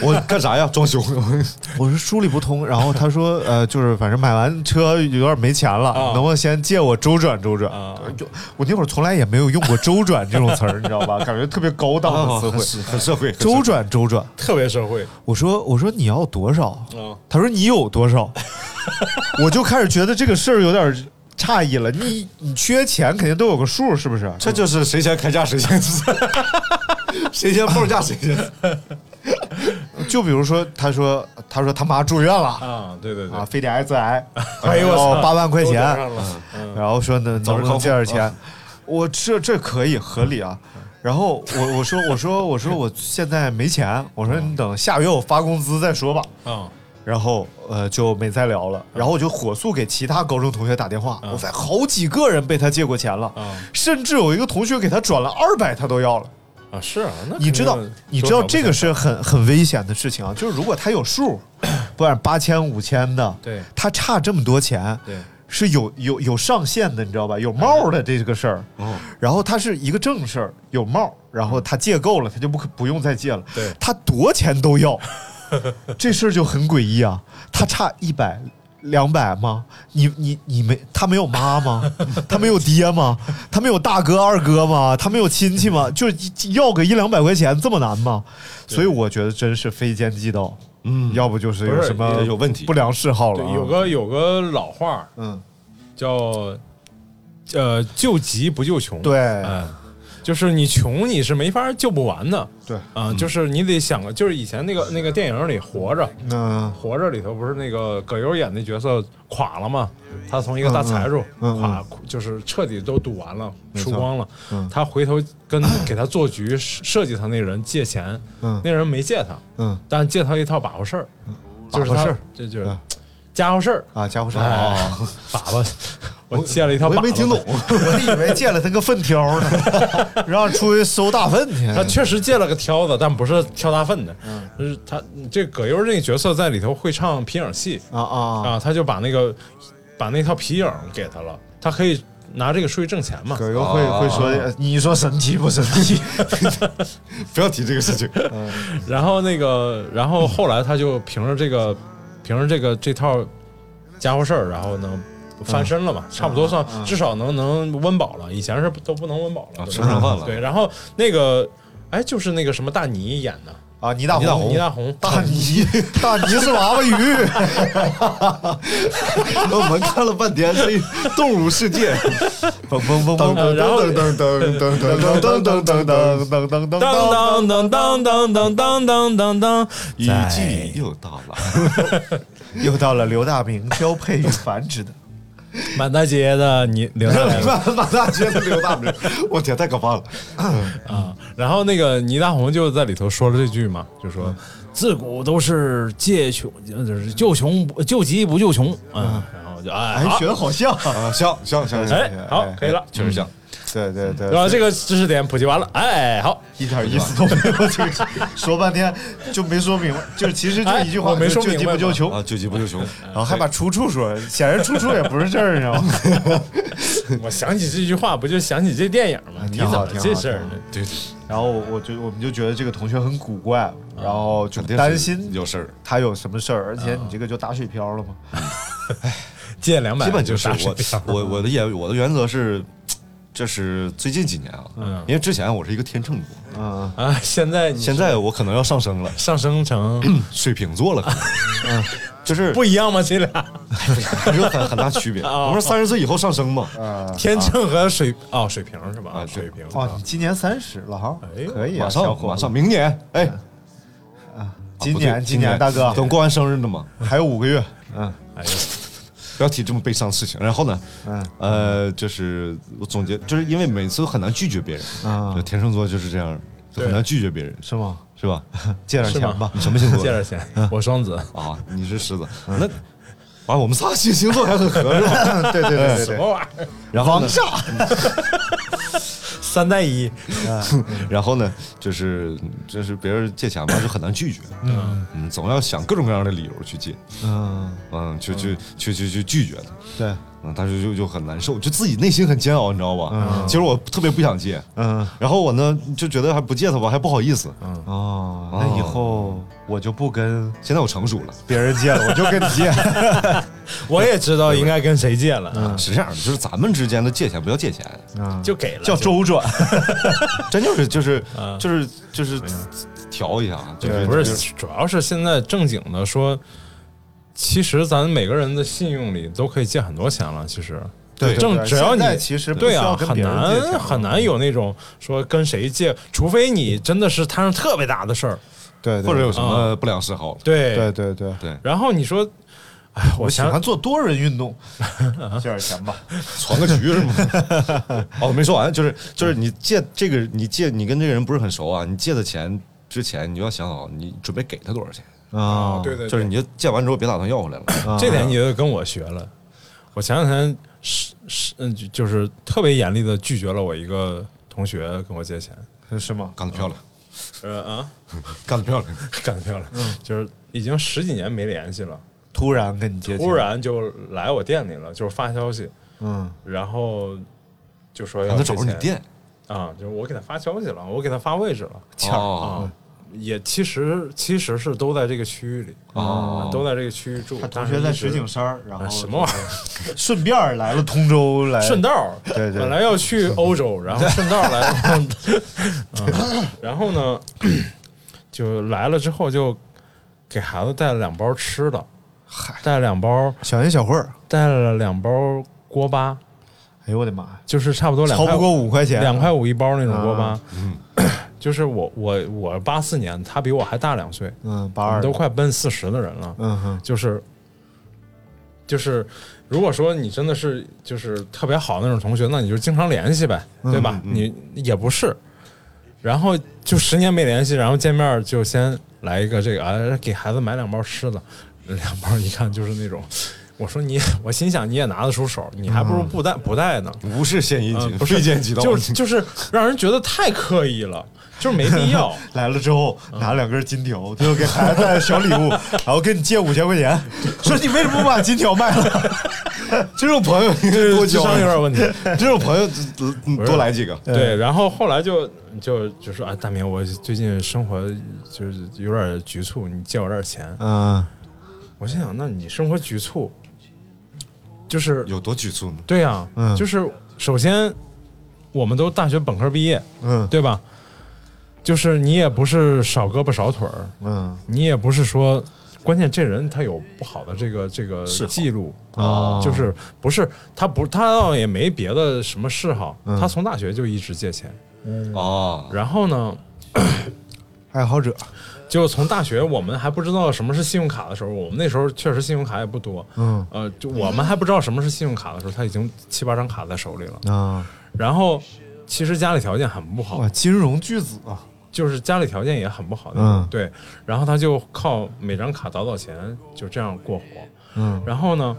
Speaker 3: 我干啥呀？装修。
Speaker 2: 我说梳理不通，然后他说，呃，就是反正买完车有点没钱了，
Speaker 4: 啊
Speaker 2: 能不能先借我周转周转？
Speaker 4: 啊
Speaker 2: 就我那会儿从来也没有用过周转这种词儿，你知道吧？感觉特别高档的词汇。
Speaker 3: 社会。
Speaker 2: 周转周转，
Speaker 4: 特别社会
Speaker 2: 我说我说你要多少？
Speaker 4: 啊，
Speaker 2: 他说你有多少？我就开始觉得这个事儿有点诧异了。你你缺钱肯定都有个数，是不是？
Speaker 3: 这就是谁先开价谁先，谁先报价谁先。
Speaker 2: 就比如说，他说他说他妈住院了。
Speaker 4: 啊，对对对。
Speaker 2: 啊，，非得挨致癌，
Speaker 4: 哎呦我操。
Speaker 2: 八万块钱。然后说呢，能不能借点钱？我这这可以合理啊。然后我我说我说我说我现在没钱，我说你等下月我发工资再说吧。
Speaker 4: 嗯，
Speaker 2: 然后呃就没再聊了。然后我就火速给其他高中同学打电话，我发现好几个人被他借过钱了。
Speaker 4: 啊，
Speaker 2: 甚至有一个同学给他转了二百，他都要了。
Speaker 4: 啊是啊，那
Speaker 2: 你知道你知道这个是很很危险的事情啊，就是如果他有数，不管八千五千的，
Speaker 4: 对
Speaker 2: 他差这么多钱，
Speaker 4: 对
Speaker 2: 是有有有上限的，你知道吧？有帽的这个事儿，
Speaker 3: 哦，
Speaker 2: 然后他是一个正事儿，有帽，然后他借够了，他就不可不用再借了。
Speaker 4: 对
Speaker 2: 他多钱都要，这事儿就很诡异啊。他差一百、两百吗？你你你没他没有妈吗？他没有爹吗？他没有大哥二哥吗？他没有亲戚吗？就是要个一两百块钱这么难吗？所以我觉得真是非奸即盗。
Speaker 3: 嗯
Speaker 2: 要不就是有什么
Speaker 3: 有问题
Speaker 2: 不良嗜好了啊。
Speaker 4: 有个有个老话
Speaker 2: 嗯，
Speaker 4: 叫呃救急不救穷，
Speaker 2: 对
Speaker 4: 嗯，就是你穷你是没法救不完的，
Speaker 2: 对，
Speaker 4: 啊，就是你得想个，就是以前那个那个电影里《活着》，
Speaker 2: 嗯。
Speaker 4: 活着里头不是那个葛优演那角色垮了吗？他从一个大财主
Speaker 2: 嗯嗯
Speaker 4: 垮，就是彻底都赌完了，输光了。
Speaker 2: 嗯。
Speaker 4: 他回头跟 给他做局设计他那人借钱，
Speaker 2: 嗯。
Speaker 4: 那人没借他，
Speaker 2: 嗯。
Speaker 4: 但借他一套把握事儿，就是他
Speaker 2: 把握事儿。
Speaker 4: 这就是
Speaker 2: 嗯。
Speaker 4: 家伙事儿。
Speaker 2: 啊，家伙事儿。
Speaker 4: 把握，我借了一套把握，
Speaker 3: 我也没听懂。
Speaker 2: 我以为借了他个粪挑呢，让出去收大粪去。
Speaker 4: 他确实借了个挑子，但不是挑大粪的。
Speaker 2: 嗯
Speaker 4: 就是他这葛优这个角色在里头会唱皮影戏
Speaker 2: 啊啊
Speaker 4: 啊，他就把那个把那套皮影给他了，他可以拿这个出去挣钱嘛。
Speaker 2: 葛优会会说，你说神奇不神奇？
Speaker 3: 不要提这个事情。
Speaker 4: 然后那个，然后后来他就凭着这个，凭着这个这套家伙事儿，然后呢翻身了嘛，差不多算至少能能温饱了。以前是都不能温饱了，
Speaker 3: 吃不上饭了
Speaker 4: 对，然后那个，哎，就是那个什么大倪演的，
Speaker 2: 啊，倪大红，
Speaker 4: 倪大红，
Speaker 2: 大倪，大倪 是娃娃鱼。
Speaker 3: 我们看了半天这动物世界，
Speaker 2: 嘣嘣嘣嘣
Speaker 4: 噔噔
Speaker 2: 噔噔噔噔噔噔噔噔噔噔噔噔噔
Speaker 4: 当当当当当当当当当，
Speaker 3: 雨季又到了。
Speaker 2: 又到了刘大明交配与繁殖的
Speaker 4: 满大街的你刘大明
Speaker 3: 满满大街的刘大明，我天，太可怕了！
Speaker 4: 啊，然后那个倪大红就在里头说了这句嘛，就说自古都是借穷，就是救穷不救急不救穷，啊，然后就哎
Speaker 2: 哎，学的好像。
Speaker 3: 啊，像像像像，
Speaker 4: 哎好可以了，
Speaker 3: 确实像。
Speaker 2: 对对对，
Speaker 4: 然后这个知识点普及完了，哎好，
Speaker 2: 一点意思都没有。这个说半天就没说明白，就是其实就一句话，
Speaker 4: 没说
Speaker 2: 就救急
Speaker 4: 明白吗
Speaker 2: 不救穷。
Speaker 3: 啊，救急不救穷，
Speaker 2: 然后还把出处说，显然出处也不是这儿，你知道吗？
Speaker 4: 我想起这句话，不就想起这电影吗？你怎么
Speaker 2: 挺好挺好
Speaker 4: 这事儿呢？
Speaker 3: 对，
Speaker 2: 然后我就我们就觉得这个同学很古怪，然后就担心
Speaker 3: 有事儿。
Speaker 2: 他有什么事儿，而且你这个就打水漂了嘛。
Speaker 4: 借两百
Speaker 3: 基本就是
Speaker 4: 打水漂
Speaker 3: 我我我的原我的原则是，这是最近几年啊，
Speaker 4: 嗯。
Speaker 3: 因为之前我是一个天秤座，
Speaker 2: 嗯，
Speaker 4: 啊，现在
Speaker 3: 现在我可能要上升了，
Speaker 4: 上升成？
Speaker 3: 水瓶座了，可能。嗯，就是
Speaker 4: 不一样吗？这俩？
Speaker 3: 还是有很很大区别。
Speaker 4: 啊
Speaker 3: 我说三十岁以后上升嘛，
Speaker 4: 天秤和水哦水瓶是吧？
Speaker 3: 啊对。
Speaker 4: 水瓶。
Speaker 2: 哦，你今年三十了哈，
Speaker 4: 哎。
Speaker 2: 可以啊，
Speaker 3: 马
Speaker 2: 小伙子。
Speaker 3: 上马上明年，哎，
Speaker 2: 今
Speaker 3: 不对
Speaker 2: 年今年大哥。
Speaker 3: 等过完生日呢嘛，
Speaker 2: 还有五个月，嗯。
Speaker 4: 哎呀，
Speaker 3: 不要提这么悲伤的事情。然后呢，
Speaker 2: 嗯
Speaker 3: 呃，就是我总结，就是因为每次都很难拒绝别人，
Speaker 2: 啊
Speaker 3: 就，天秤座就是这样，就很难拒绝别人，
Speaker 2: 是吗？
Speaker 3: 是吧？
Speaker 2: 借点钱吧。
Speaker 3: 你什么星座
Speaker 4: 借点钱，我双子，
Speaker 3: 啊？你是狮子，那啊我们仨星星座还很合是吧？
Speaker 2: 对对对对对，
Speaker 4: 什么玩意儿？
Speaker 3: 然后呢，
Speaker 4: 三带一，
Speaker 3: 然后呢，就是就是别人借钱吧，就很难拒绝，嗯。嗯，总要想各种各样的理由去借，
Speaker 2: 嗯，
Speaker 3: 嗯，去去去去去拒绝他。
Speaker 2: 对，
Speaker 3: 嗯，但是就就很难受，就自己内心很煎熬，你知道吧？其实我特别不想借，
Speaker 2: 嗯
Speaker 3: 然后我呢就觉得还不借他吧，还不好意思。
Speaker 2: 哦，那以后我就不跟
Speaker 3: 现在我成熟了，
Speaker 2: 别人借了，我就跟你借。
Speaker 4: 我也知道应该跟谁借了，
Speaker 3: 是这样的，就是咱们之间的借钱不叫借钱，
Speaker 2: 嗯，
Speaker 4: 就给了，
Speaker 2: 叫周转。
Speaker 3: 真就是就是
Speaker 4: 啊
Speaker 3: 就是就是调一下，就是
Speaker 4: 不，
Speaker 3: 是
Speaker 4: 主要是现在正经的说，其实咱每个人的信用里都可以借很多钱了。其实，
Speaker 3: 对
Speaker 2: 对
Speaker 4: 正只要你
Speaker 2: 其实
Speaker 4: 对啊，很难很难有那种说跟谁借，除非你真的是摊上特别大的事儿。
Speaker 2: 对，
Speaker 3: 或者有什么不良嗜好，
Speaker 4: 对。
Speaker 2: 对对对，
Speaker 3: 对，
Speaker 4: 然后你说，哎，我
Speaker 2: 我喜
Speaker 4: 想
Speaker 2: 欢做多人运动，借点钱吧。
Speaker 3: 传个局是吗？哦，没说完，就是就是你借这个，你借你跟这个人不是很熟啊，你借的钱之前你就要想好，你准备给他多少钱，
Speaker 2: 啊，
Speaker 4: 对对，
Speaker 3: 就是你就借完之后别打算要回来了。
Speaker 4: 这点你就跟我学了。我前两天是是嗯，就就是特别严厉的拒绝了我一个同学跟我借钱。
Speaker 2: 是吗？
Speaker 3: 干得漂亮，
Speaker 4: 呃啊，
Speaker 3: 干得漂亮，
Speaker 4: 干得漂亮，就是已经十几年没联系了，
Speaker 2: 突然跟你借钱，
Speaker 4: 突然就来我店里了，就是发消息，
Speaker 2: 嗯
Speaker 4: 然后就说要
Speaker 3: 他找着你店，
Speaker 4: 啊，就是我给他发消息了，我给他发位置了
Speaker 3: 哦
Speaker 4: 啊，也其实其实是都在这个区域里
Speaker 3: 哦
Speaker 4: 啊都在这个区域住。
Speaker 2: 他同学在石景山，然后
Speaker 4: 啊什么玩意儿？
Speaker 2: 顺便来了通州来，
Speaker 4: 顺道儿，
Speaker 2: 对对
Speaker 4: 本来要去欧洲，然后顺道儿来了，嗯然后呢，就来了之后就给孩子带了两包吃的，带了两包，
Speaker 2: 小恩小惠儿，
Speaker 4: 带了两包锅巴，
Speaker 2: 哎呦我的妈呀，
Speaker 4: 就是差不多两块
Speaker 2: 超不过五块钱，
Speaker 4: 两块五一包那种锅巴
Speaker 2: 啊。
Speaker 4: 就是我我我八四年，他比我还大两岁，
Speaker 2: 嗯，八二
Speaker 4: 都快奔四十的人了。
Speaker 2: 嗯哼，
Speaker 4: 就是就是，如果说你真的是就是特别好的那种同学，那你就经常联系呗，对吧？你也不是，然后就十年没联系，然后见面就先来一个这个啊，给孩子买两包吃的，两包一看就是那种。我说你，我心想你也拿得出手，你还不如不带不带呢。
Speaker 3: 无事献殷勤，
Speaker 4: 嗯不是
Speaker 3: 非奸即盗，
Speaker 4: 就就是让人觉得太刻意了，就是没必要。
Speaker 2: 来了之后拿两根金条，最后给孩子带小礼物，然后跟你借五千块钱，说你为什么不把金条卖了？
Speaker 3: 这种朋友
Speaker 4: 智商有点问题。
Speaker 3: 这种朋友嗯多来几个。
Speaker 4: 对，然后后来就就就说啊，大明，我最近生活就是有点局促，你借我点钱。
Speaker 2: 嗯
Speaker 4: 我心想，那你生活局促，就是
Speaker 3: 有多局促呢？
Speaker 4: 对呀、
Speaker 2: 嗯。
Speaker 4: 就是首先我们都大学本科毕业，
Speaker 2: 嗯。
Speaker 4: 对吧？就是你也不是少胳膊少腿儿，
Speaker 2: 嗯。
Speaker 4: 你也不是说，关键这人他有不好的这个这个记录
Speaker 2: 哦。
Speaker 4: 就是不是他不他倒也没别的什么嗜好，
Speaker 2: 嗯。
Speaker 4: 他从大学就一直借钱，
Speaker 3: 哦，
Speaker 4: 然后呢，
Speaker 2: 爱好者，
Speaker 4: 就从大学我们还不知道什么是信用卡的时候，我们那时候确实信用卡也不多，
Speaker 2: 嗯
Speaker 4: 呃，就我们还不知道什么是信用卡的时候，他已经七八张卡在手里了。
Speaker 2: 啊，
Speaker 4: 然后其实家里条件很不好
Speaker 2: 哇，，金融巨子啊，
Speaker 4: 就是家里条件也很不好的，
Speaker 2: 嗯
Speaker 4: 对。然后他就靠每张卡倒倒钱，就这样过活。
Speaker 2: 嗯
Speaker 4: 然后呢，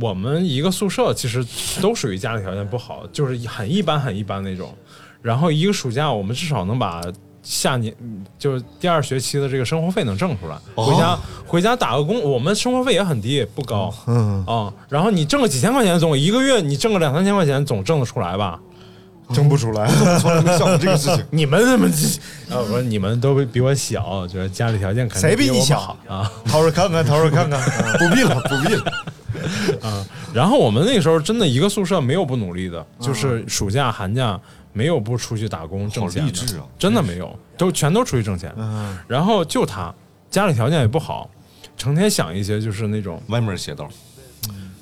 Speaker 4: 我们一个宿舍其实都属于家里条件不好，就是很一般很一般那种。然后一个暑假，我们至少能把下年就是第二学期的这个生活费能挣出来，回家回家打个工，我们生活费也很低，不高
Speaker 2: 嗯，
Speaker 4: 啊、然后你挣个几千块钱总一个月你挣个两三千块钱总挣得出来吧？
Speaker 2: 挣不出来，
Speaker 3: 从来没想过这个事情。
Speaker 4: 你们怎么啊？我说你们都比我小，就是家里条件肯定
Speaker 2: 谁比你小
Speaker 4: 啊？
Speaker 2: 掏出看看，掏出看看，
Speaker 3: 不必了，不必了。
Speaker 4: 啊然后我们那个时候真的一个宿舍没有不努力的，就是暑假寒假没有不出去打工挣钱的，
Speaker 3: 啊。
Speaker 4: 真的没有，都全都出去挣钱。
Speaker 2: 嗯。
Speaker 4: 然后就他家里条件也不好，成天想一些就是那种
Speaker 3: 歪门邪道，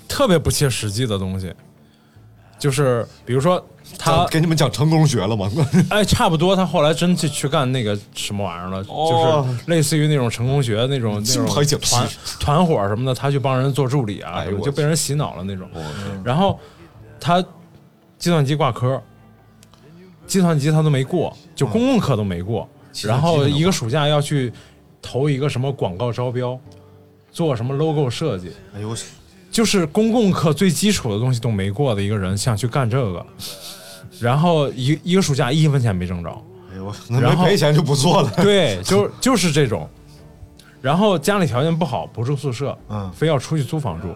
Speaker 4: 特别不切实际的东西，就是比如说他
Speaker 3: 给你们讲成功学了吗？
Speaker 4: 哎，差不多，他后来真去去干那个什么玩意儿了，
Speaker 3: 哦。
Speaker 4: 就是类似于那种成功学那种那种团团伙什么的，他去帮人做助理啊，就被人洗脑了那种。
Speaker 3: 我
Speaker 4: 然后他计算机挂科，计算机他都没过，就公共课都没过，然后一个暑假要去投一个什么广告招标，做什么 logo 设计，
Speaker 2: 哎呦，
Speaker 4: 就是公共课最基础的东西都没过的一个人，想去干这个，然后一一个暑假一分钱没挣着。
Speaker 2: 哎呦，
Speaker 3: 那
Speaker 4: 然后
Speaker 3: 没赔钱就不做了。
Speaker 4: 对，就就是这种。然后家里条件不好，不住宿舍，
Speaker 2: 嗯
Speaker 4: 非要出去租房住。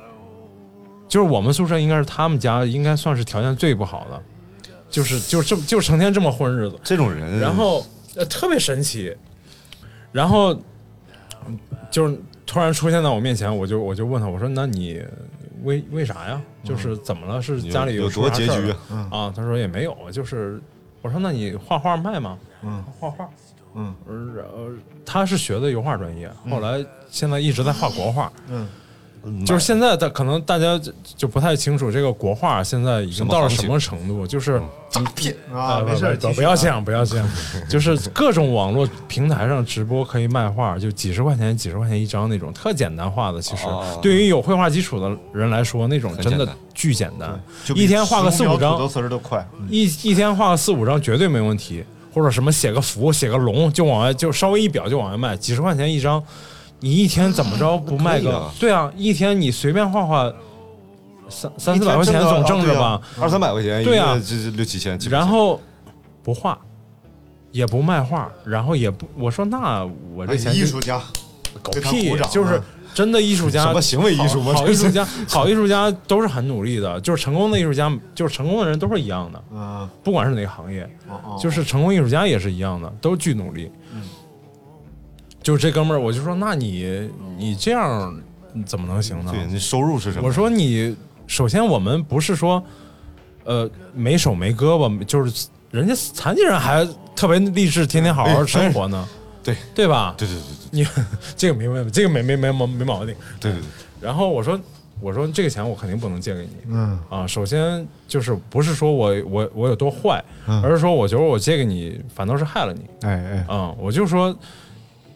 Speaker 4: 就是我们宿舍应该是他们家应该算是条件最不好的，就是就是这么就成天这么混日子，
Speaker 3: 这种人，
Speaker 4: 然后呃特别神奇，然后嗯就是突然出现在我面前，我就我就问他，我说那你为为啥呀？就是怎么了？是家里
Speaker 3: 有多拮据
Speaker 4: 了啊？他说也没有，就是我说那你画画卖吗？
Speaker 2: 嗯，
Speaker 4: 画画。
Speaker 2: 嗯
Speaker 4: 然后他是学的油画专业，后来现在一直在画国画。
Speaker 2: 嗯，
Speaker 4: 就是现在的可能大家就就不太清楚这个国画现在已经到了什么程度，就是
Speaker 2: 诈骗啊，
Speaker 4: 呃
Speaker 2: 没事儿，
Speaker 4: 不要这样，不要这样，就是各种网络平台上直播可以卖画，就几十块钱、几十块钱一张那种特简单画的，其实。
Speaker 3: 哦。
Speaker 4: 对于有绘画基础的人来说，那种真的
Speaker 3: 很简单。
Speaker 4: 巨简单，一天画个四五张一一天画个四五张绝对没问题，或者什么写个符、写个龙就往外就稍微一裱就往外卖，几十块钱一张，你一天怎么着不卖个？对啊，一天你随便画画三三四百块钱总挣着吧。
Speaker 2: 啊？
Speaker 3: 二三百块钱，
Speaker 4: 对啊。
Speaker 3: 这这六七千，
Speaker 4: 然后不画，也不卖画，然后也不我说那我这
Speaker 2: 艺术家，
Speaker 4: 狗屁就是
Speaker 2: 啊
Speaker 4: 真的艺术家，
Speaker 3: 什么行为艺术吗？
Speaker 4: 好好艺术家，好艺术家都是很努力的，就是成功的艺术家，就是成功的人都是一样的，
Speaker 2: 嗯，
Speaker 4: 不管是哪个行业，就是成功艺术家也是一样的，都巨努力。就是这哥们儿，我就说，那你你这样怎么能行呢？
Speaker 3: 对，你收入是什么？
Speaker 4: 我说你首先我们不是说，呃，没手没胳膊，就是人家残疾人还特别励志，天天好好生活呢，
Speaker 3: 对
Speaker 4: 对吧？
Speaker 3: 对对对
Speaker 4: 你这个没问题，这个没没没毛没毛病。
Speaker 3: 对对对
Speaker 4: 然后我说我说这个钱我肯定不能借给你，
Speaker 2: 嗯
Speaker 4: 啊，首先就是不是说我我我有多坏，
Speaker 2: 嗯
Speaker 4: 而是说我觉得我借给你反倒是害了你，
Speaker 2: 哎哎，
Speaker 4: 嗯，我就说，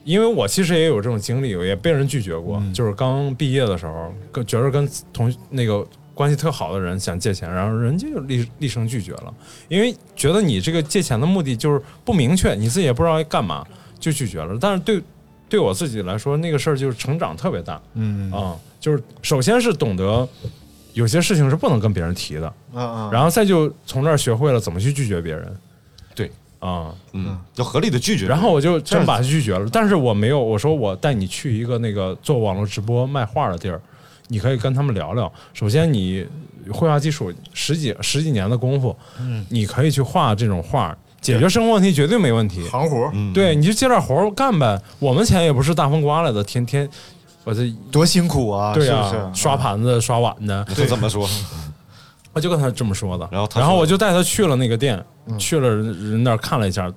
Speaker 4: 因为我其实也有这种经历，我也被人拒绝过，
Speaker 2: 嗯。
Speaker 4: 就是刚毕业的时候，跟觉得跟同那个关系特好的人想借钱，然后人家就厉厉声拒绝了，因为觉得你这个借钱的目的就是不明确，你自己也不知道要干嘛，就拒绝了。但是对对我自己来说，那个事儿就是成长特别大，
Speaker 2: 嗯。
Speaker 4: 啊、就是首先是懂得有些事情是不能跟别人提的，
Speaker 2: 啊啊，
Speaker 4: 然后再就从这儿学会了怎么去拒绝别人，
Speaker 3: 对，
Speaker 4: 啊、
Speaker 3: 嗯，就合理的拒绝。
Speaker 4: 然后我就真把他拒绝了，但是我没有，我说我带你去一个那个做网络直播卖画的地儿，你可以跟他们聊聊。首先，你绘画基础十几十几年的功夫，嗯，你可以去画这种画，解决生活问题绝对没问题。
Speaker 2: 行活
Speaker 4: 对，你就接点活儿干呗。我们钱也不是大风刮来的，天天我这
Speaker 2: 多辛苦啊，
Speaker 4: 对呀、
Speaker 2: 是不是？
Speaker 4: 刷盘子、刷碗的，
Speaker 3: 他怎么说？
Speaker 4: 我就跟他这么说的。
Speaker 3: 然后他
Speaker 4: 然后我就带他去了那个店，去了人人那儿看了一下，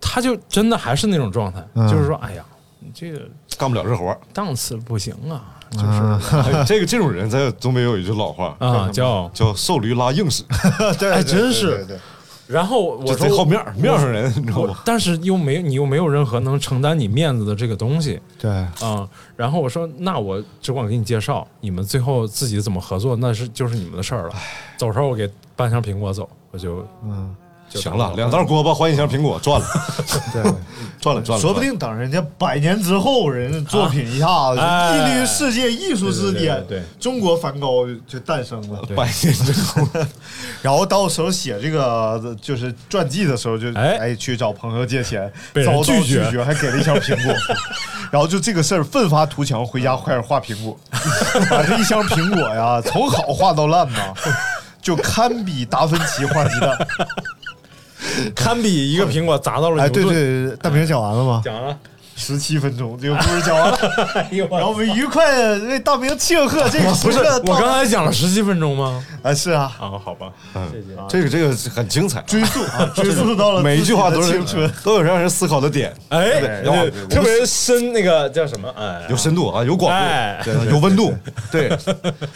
Speaker 4: 他就真的还是那种状态，
Speaker 2: 嗯
Speaker 4: 就是说，哎呀，你这个
Speaker 3: 干不了这活儿。
Speaker 4: 档次不行啊，
Speaker 3: 就是这个这种人在东北有一句老话
Speaker 4: 啊，叫。
Speaker 3: 叫“瘦驴拉硬屎
Speaker 2: 对，
Speaker 4: 哎
Speaker 2: 对
Speaker 4: 真是
Speaker 2: 对对对
Speaker 4: 然后”，我
Speaker 3: 就
Speaker 4: 说
Speaker 3: 贼好面面上人，你知道
Speaker 4: 我
Speaker 3: 吗？
Speaker 4: 但是又没你又没有任何能承担你面子的这个东西
Speaker 2: 对，
Speaker 4: 啊、然后我说，那我只管给你介绍，你们最后自己怎么合作，那是就是你们的事儿了。走时候我给半箱苹果走，我就
Speaker 2: 嗯，
Speaker 4: 就
Speaker 3: 行了，两袋锅巴换一箱苹果，赚了，
Speaker 2: 对。
Speaker 3: 赚了，赚了。
Speaker 2: 说不定等人家百年之后，人家作品一下子
Speaker 4: 哎
Speaker 2: 屹立世界艺术之巅，
Speaker 4: 对
Speaker 2: 中国梵高就诞生了。
Speaker 3: 百年之后，
Speaker 2: 然后到时候写这个就是传记的时候，就
Speaker 4: 哎
Speaker 2: 哎去找朋友借钱，遭到
Speaker 4: 拒绝
Speaker 2: 绝，还给了一箱苹果，然后就这个事儿奋发图强，回家开始画苹果，把这一箱苹果呀从好画到烂呐，就堪比达芬奇画鸡蛋。
Speaker 4: 堪比一个苹果砸到了
Speaker 2: 哎，
Speaker 4: 牛顿。
Speaker 2: 对对，对大平讲完了吗？
Speaker 4: 讲完了，
Speaker 2: 十七分钟，这个故事讲完了，然后我们愉快的为大明庆贺这个 时刻
Speaker 4: 我刚才讲了十七分钟吗？
Speaker 2: 啊是啊，
Speaker 4: 啊，好吧，谢谢。
Speaker 3: 这个这个是很精彩，
Speaker 2: 追溯啊，追溯 到了
Speaker 3: 每一句话都是。都有让人思考的点，
Speaker 4: 哎，
Speaker 3: 然后
Speaker 4: 特别深，那个叫什么？哎，
Speaker 3: 有深度啊，有广
Speaker 4: 哎
Speaker 3: 度，对有温度，对，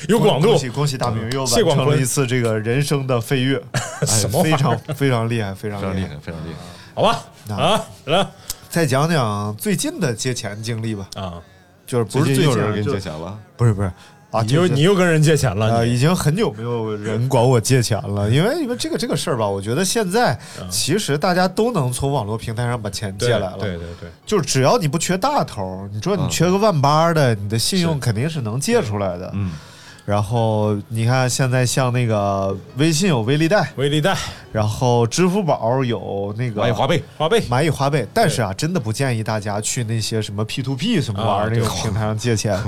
Speaker 4: 有广度。
Speaker 2: 恭，喜恭喜大明又完成了一次这个人生的飞跃，非常非常厉害。非常厉害，
Speaker 3: 非常厉害。
Speaker 4: 好吧？啊，来
Speaker 2: 再讲讲最近的借钱经历吧，
Speaker 4: 啊，
Speaker 2: 就是不是
Speaker 3: 最近有人给你借钱了？
Speaker 2: 不是不是。啊，
Speaker 4: 你又你又跟人借钱
Speaker 2: 呃，
Speaker 4: 了，啊
Speaker 2: 已经很久没有人管我借钱了，因为因为这个这个事儿吧，我觉得现在其实大家都能从网络平台上把钱借来了，
Speaker 4: 对对对，
Speaker 2: 就是只要你不缺大头，你说你缺个万八的，你的信用肯定是能借出来的。
Speaker 3: 嗯，
Speaker 2: 然后你看现在像那个微信有微粒贷，
Speaker 4: 微粒贷、
Speaker 2: 然后支付宝有那个
Speaker 3: 蚂蚁花呗，
Speaker 4: 花呗，
Speaker 2: 蚂蚁花呗，但是啊，真的不建议大家去那些什么 P to P 什么玩意儿
Speaker 4: 啊
Speaker 2: 那种平台上借钱，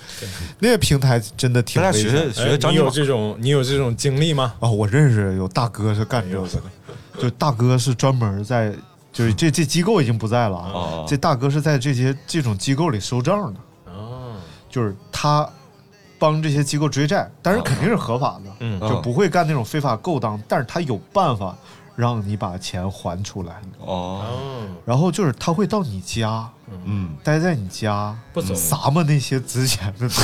Speaker 2: 那个平台真的挺危险。的。
Speaker 4: 哎你有这种你有这种经历吗？
Speaker 2: 哦，我认识有大哥是干这个的，就大哥是专门在，就是这这机构已经不在了啊。
Speaker 3: 哦，
Speaker 2: 这大哥是在这些这种机构里收账的，
Speaker 4: 哦，
Speaker 2: 就是他帮这些机构追债，但是肯定是合法的，
Speaker 4: 嗯。
Speaker 2: 就不会干那种非法勾当，但是他有办法让你把钱还出来，然后就是他会到你家，
Speaker 3: 嗯，
Speaker 2: 待在你家，
Speaker 4: 不走
Speaker 2: 撒嘛那些值钱的东西。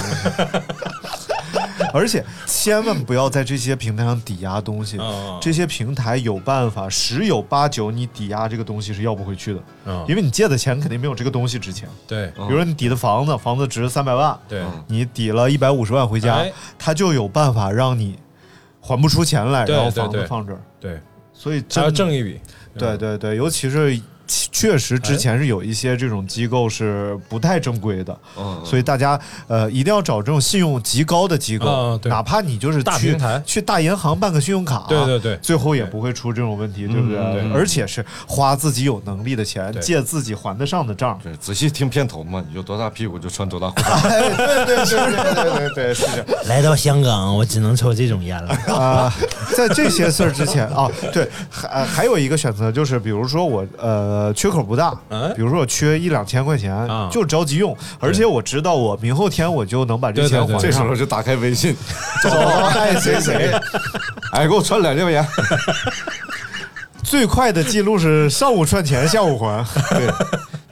Speaker 2: 而且千万不要在这些平台上抵押东西，
Speaker 4: 哦
Speaker 2: 这些平台有办法，十有八九你抵押这个东西是要不回去的，
Speaker 4: 哦
Speaker 2: 因为你借的钱肯定没有这个东西值钱。
Speaker 4: 对
Speaker 2: 比如说你抵的房子，房子值三百万，
Speaker 4: 对，
Speaker 2: 你抵了一百五十万回家
Speaker 4: 哎，
Speaker 2: 他就有办法让你还不出钱来，然后房子放这儿。
Speaker 4: 对，
Speaker 2: 所以
Speaker 4: 还要挣一笔，
Speaker 2: 对对对，尤其是确实之前是有一些这种机构是不太正规的，
Speaker 3: 嗯
Speaker 2: 所以大家呃一定要找这种信用极高的机构，
Speaker 4: 嗯
Speaker 2: 哪怕你就是去
Speaker 4: 大平台
Speaker 2: 去大银行办个信用卡，
Speaker 4: 对对对
Speaker 2: 最后也不会出这种问题，对不对？
Speaker 4: 对
Speaker 2: 而且是花自己有能力的钱，借自己还得上的账。
Speaker 3: 对，仔细听片头嘛，你就多大屁股就穿多大裤衩。
Speaker 2: 哎，对对对对对对对，是这样。
Speaker 5: 来到香港，我只能抽这种烟了。
Speaker 2: 啊、在这些事儿之前啊，对，还呃还有一个选择就是，比如说我呃缺口不大，
Speaker 4: 哎。
Speaker 2: 比如说我缺一两千块钱，
Speaker 4: 啊。
Speaker 2: 就着急用，而且我知道我明后天我就能把这
Speaker 4: 对对对
Speaker 2: 钱还上。
Speaker 3: 这时候。就打开微信，
Speaker 2: 找爱谁谁，
Speaker 3: 哎，给我串两千块钱。
Speaker 2: 最快的记录是上午串钱，下午还。
Speaker 3: 对，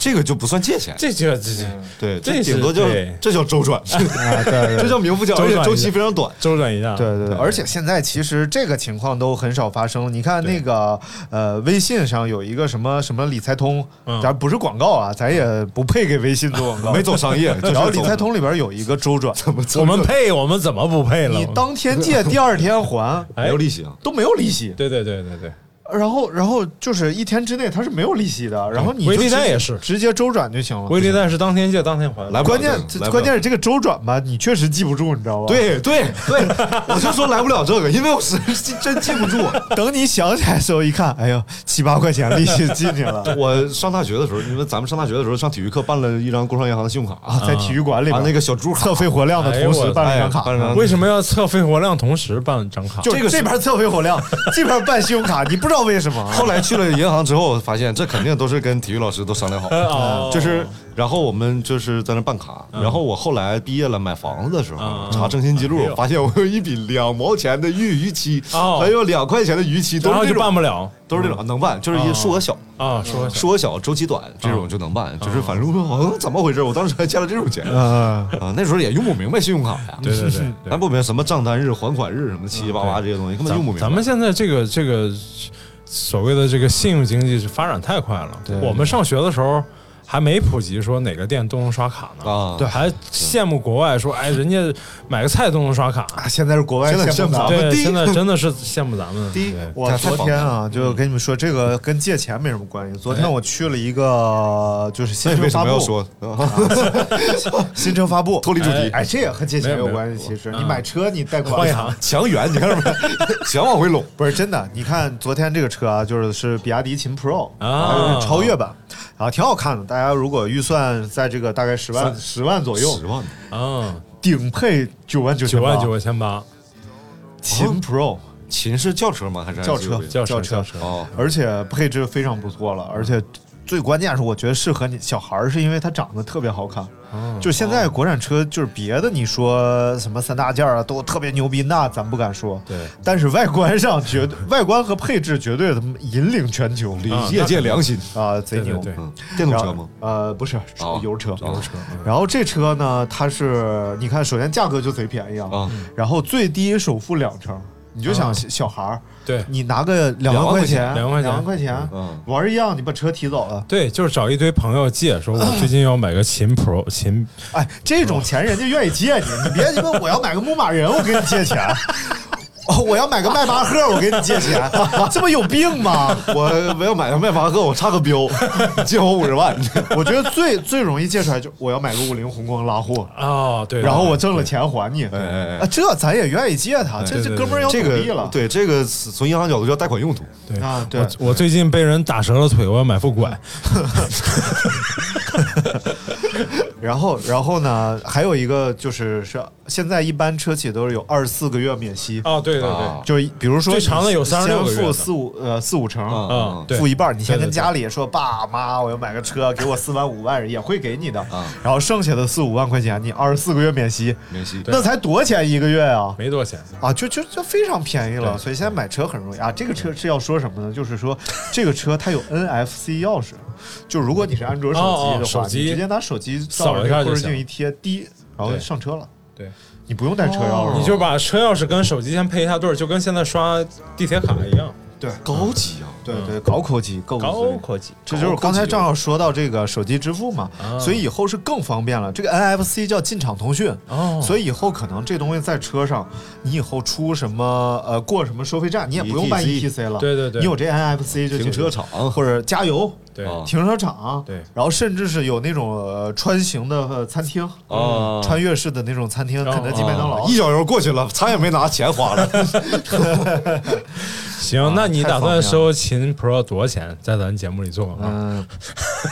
Speaker 3: 这个就不算借钱，
Speaker 4: 这就这这
Speaker 3: 对，
Speaker 4: 这
Speaker 3: 顶多
Speaker 4: 就
Speaker 3: 这叫周转，
Speaker 2: 啊，对
Speaker 3: 这叫名副其实，而且周期非常短。
Speaker 4: 周转一下，
Speaker 2: 对对对，而且现在其实这个情况都很少发生。你看那个呃，微信上有一个什么什么理财通，
Speaker 4: 嗯
Speaker 2: 咱不是广告啊，咱也不配给微信做广告，
Speaker 3: 没走商业，就是
Speaker 2: 然后理财通里边有一个周转，怎么
Speaker 4: 我们配，我们怎么不配了？
Speaker 2: 你当天借，第二天还，
Speaker 4: 哎
Speaker 3: 没有利息啊。
Speaker 2: 都没有利息。
Speaker 4: 对对对对对，
Speaker 2: 然后，然后就是一天之内它是没有利息的，然后你就
Speaker 4: 微粒贷
Speaker 2: 直接
Speaker 4: 也是
Speaker 2: 直接周转就行了。
Speaker 4: 微粒贷是当天借当天还，
Speaker 3: 来不了
Speaker 2: 关键
Speaker 3: 来不
Speaker 2: 关键是这个周转吧，你确实记不住，你知道吧？，
Speaker 3: 对对对，我就说来不了这个，因为我是真记不住。
Speaker 2: 等你想起来的时候一看，哎呦，七八块钱利息进去了
Speaker 3: 我上大学的时候，因为咱们上大学的时候上体育课办了一张工商银行的信用卡
Speaker 2: 啊，在体育馆里边
Speaker 3: 啊那个小猪卡
Speaker 2: 测肺活量的同时办了一张卡
Speaker 4: 为什么要测肺活量同时办张卡？
Speaker 2: 就
Speaker 3: 这个
Speaker 2: 这边测肺活量，这边办信用卡，你不知道为什么。啊？
Speaker 3: 后来去了银行之后，发现这肯定都是跟体育老师都商量好，
Speaker 4: 哦。
Speaker 3: 就是然后我们就是在那办卡，然后我后来毕业了买房子的时候
Speaker 4: 嗯。
Speaker 3: 查征信记录发现我有一笔两毛钱的预逾期，
Speaker 4: 哦。
Speaker 3: 还有两块钱的逾期，都是这种。
Speaker 4: 办不了。
Speaker 3: 都是这种能办，就是一数额小。
Speaker 4: 啊，说
Speaker 3: 数额小，周期短，这种就能办，就是反正好像怎么回事？我当时还欠了这种钱。
Speaker 2: 嗯，
Speaker 3: 啊，那时候也用不明白信用卡呀，
Speaker 4: 对对对对。
Speaker 3: 咱不明白什么账单日、还款日什么七七八八这些东西，根本用不明白。
Speaker 4: 咱们现在这个这个所谓的这个信用经济是发展太快了。我们上学的时候还没普及说哪个店都能刷卡呢。
Speaker 3: 啊，
Speaker 2: 对
Speaker 4: 还羡慕国外说，哎，人家买个菜都能刷卡。
Speaker 2: 啊，现在是国外羡慕咱们。
Speaker 4: 对，
Speaker 3: 第一
Speaker 4: 现在真的是羡慕咱们。
Speaker 3: 第一
Speaker 2: 我昨天啊，就跟你们说，这个跟借钱没什么关系。昨天我去了一个就是新
Speaker 3: 那为
Speaker 2: 车发布，
Speaker 3: 什么要说？
Speaker 2: 新车发布
Speaker 3: 脱离主题
Speaker 2: 哎，这也和借钱
Speaker 4: 没有
Speaker 2: 有关系。其实
Speaker 4: 嗯
Speaker 2: 你买车，你贷款
Speaker 3: 强援，你看着没？想往回拢。
Speaker 2: 不是真的。你看昨天这个车啊，就是是比亚迪秦 Pro
Speaker 4: 啊
Speaker 2: 超越版，然后挺好看的。大家如果预算在这个大概十万十万左右
Speaker 3: 十，万，
Speaker 4: 啊，
Speaker 2: 顶配九万九千八
Speaker 4: 九万九千八，
Speaker 2: 秦 Pro
Speaker 3: 秦是轿车吗？还是
Speaker 2: 轿车
Speaker 4: 轿
Speaker 2: 车
Speaker 4: 轿车。
Speaker 3: 哦，
Speaker 2: 而且配置非常不错了，而且最关键是我觉得适合你小孩儿，是因为它长得特别好看。就现在国产车，就是别的你说什么三大件儿啊，都特别牛逼，那咱不敢说。
Speaker 4: 对，
Speaker 2: 但是外观上绝对，外观和配置绝对他妈引领全球
Speaker 3: 业界良心，
Speaker 2: 啊，贼牛。
Speaker 4: 对对。对，
Speaker 3: 嗯，电动车吗？
Speaker 2: 呃，不是
Speaker 3: 哦
Speaker 2: 油车，
Speaker 3: 油车
Speaker 2: 然后这车呢，它是你看，首先价格就贼便宜啊，
Speaker 3: 啊，
Speaker 2: 然后最低首付两成，你就想
Speaker 4: 啊
Speaker 2: 小小孩儿，
Speaker 4: 对
Speaker 2: 你拿个两万块钱，
Speaker 4: 两万块钱
Speaker 2: 两万块钱，
Speaker 3: 嗯
Speaker 2: 玩儿一样，你把车提走了。
Speaker 4: 对，就是找一堆朋友借，说我 最近要买个秦 Pro 秦，
Speaker 2: 哎，这种钱人家愿意借你，你别鸡巴我要买个牧马人，我给你借钱。哦，我要买个迈巴赫，我给你借钱，这不有病吗？
Speaker 3: 我我要买个迈巴赫，我差个标，借我五十万。
Speaker 2: 我觉得最最容易借出来就我要买个五菱宏光拉货，
Speaker 4: 哦，对，
Speaker 2: 然后我挣了钱还你。
Speaker 3: 哎哎哎
Speaker 2: 啊，这咱也愿意借他，这这哥们儿要努
Speaker 3: 这
Speaker 2: 力了。
Speaker 3: 个对这个从银行角度叫贷款用途，
Speaker 4: 对。
Speaker 2: 啊对。
Speaker 4: 我我最近被人打折了腿，我要买副拐，
Speaker 2: 然后，然后呢，还有一个就是是现在一般车企都是有二十四个月免息，
Speaker 4: 哦，对对
Speaker 3: 啊。
Speaker 4: 对，
Speaker 2: 就是比如说
Speaker 4: 最长的有
Speaker 2: 先
Speaker 4: 36个月的。
Speaker 2: 付四五呃四五成，
Speaker 3: 啊
Speaker 4: 嗯，对。
Speaker 2: 付一半，你先跟家里说爸妈，我要买个车，给我四万五万，也会给你的。
Speaker 3: 嗯
Speaker 2: 然后剩下的四五万块钱，你二十四个月免息，
Speaker 3: 免息。
Speaker 2: 那才多钱一个月啊！
Speaker 4: 没多少钱，
Speaker 2: 啊，就就就非常便宜了，所以现在买车很容易。啊。这个车是要说什么呢？就是说这个车它有 NFC 钥匙，就如果你是安卓手机的话，
Speaker 4: 手机
Speaker 2: 你直接拿手机
Speaker 4: 扫一下后视
Speaker 2: 镜一贴，滴，然后
Speaker 4: 对
Speaker 2: 上车了，
Speaker 4: 对，
Speaker 2: 你不用带车钥匙，
Speaker 4: 你就把车钥匙跟手机先配一下对儿，就跟现在刷地铁卡一样，
Speaker 2: 对。
Speaker 3: 高级啊！
Speaker 2: 对对高科技，高
Speaker 4: 高科技，
Speaker 2: 这就是刚才正好说到这个手机支付嘛，
Speaker 4: 啊。
Speaker 2: 所以以后是更方便了。这个 NFC 叫进场通讯，
Speaker 4: 哦。
Speaker 2: 所以以后可能这东西在车上，你以后出什么呃过什么收费站，你也不用办
Speaker 3: ETC
Speaker 2: 了，
Speaker 4: 对对对。
Speaker 2: 你有这 NFC 就
Speaker 3: 停车场。
Speaker 2: 或者加油。
Speaker 4: 对。
Speaker 3: 啊。
Speaker 2: 停车场，
Speaker 4: 对。
Speaker 2: 然后甚至是有那种呃穿行的呃餐厅，
Speaker 3: 啊。
Speaker 2: 穿越式的那种餐厅，肯德基、麦当劳，
Speaker 3: 一脚油过去了，餐也没拿，钱花了。
Speaker 4: 行，那你打算收秦 Pro 多少钱？在咱节目里做广告？
Speaker 2: 嗯，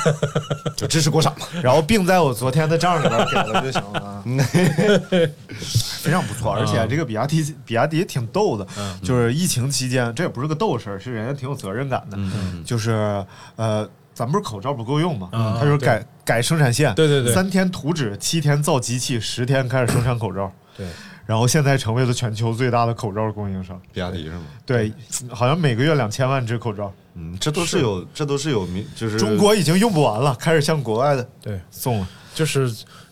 Speaker 3: 就支持国产嘛。
Speaker 2: 然后并在我昨天的账里边给了就行了啊，非常不错。而且这个比亚迪，比亚迪也挺逗的，就是疫情期间，这也不是个逗事儿，是人家挺有责任感的，就是呃。咱不是口罩不够用嘛？
Speaker 4: 嗯
Speaker 2: 他就是改改生产线，
Speaker 4: 对对对
Speaker 2: 三天图纸，七天造机器，十天开始生产口罩，
Speaker 4: 对，
Speaker 2: 然后现在成为了全球最大的口罩供应商。
Speaker 3: 比亚迪是吗？
Speaker 2: 对，好像每个月两千万只口罩，
Speaker 3: 嗯，这都是有，这都是有名，就是
Speaker 2: 中国已经用不完了，开始向国外的
Speaker 4: 对，
Speaker 2: 送了。
Speaker 4: 就是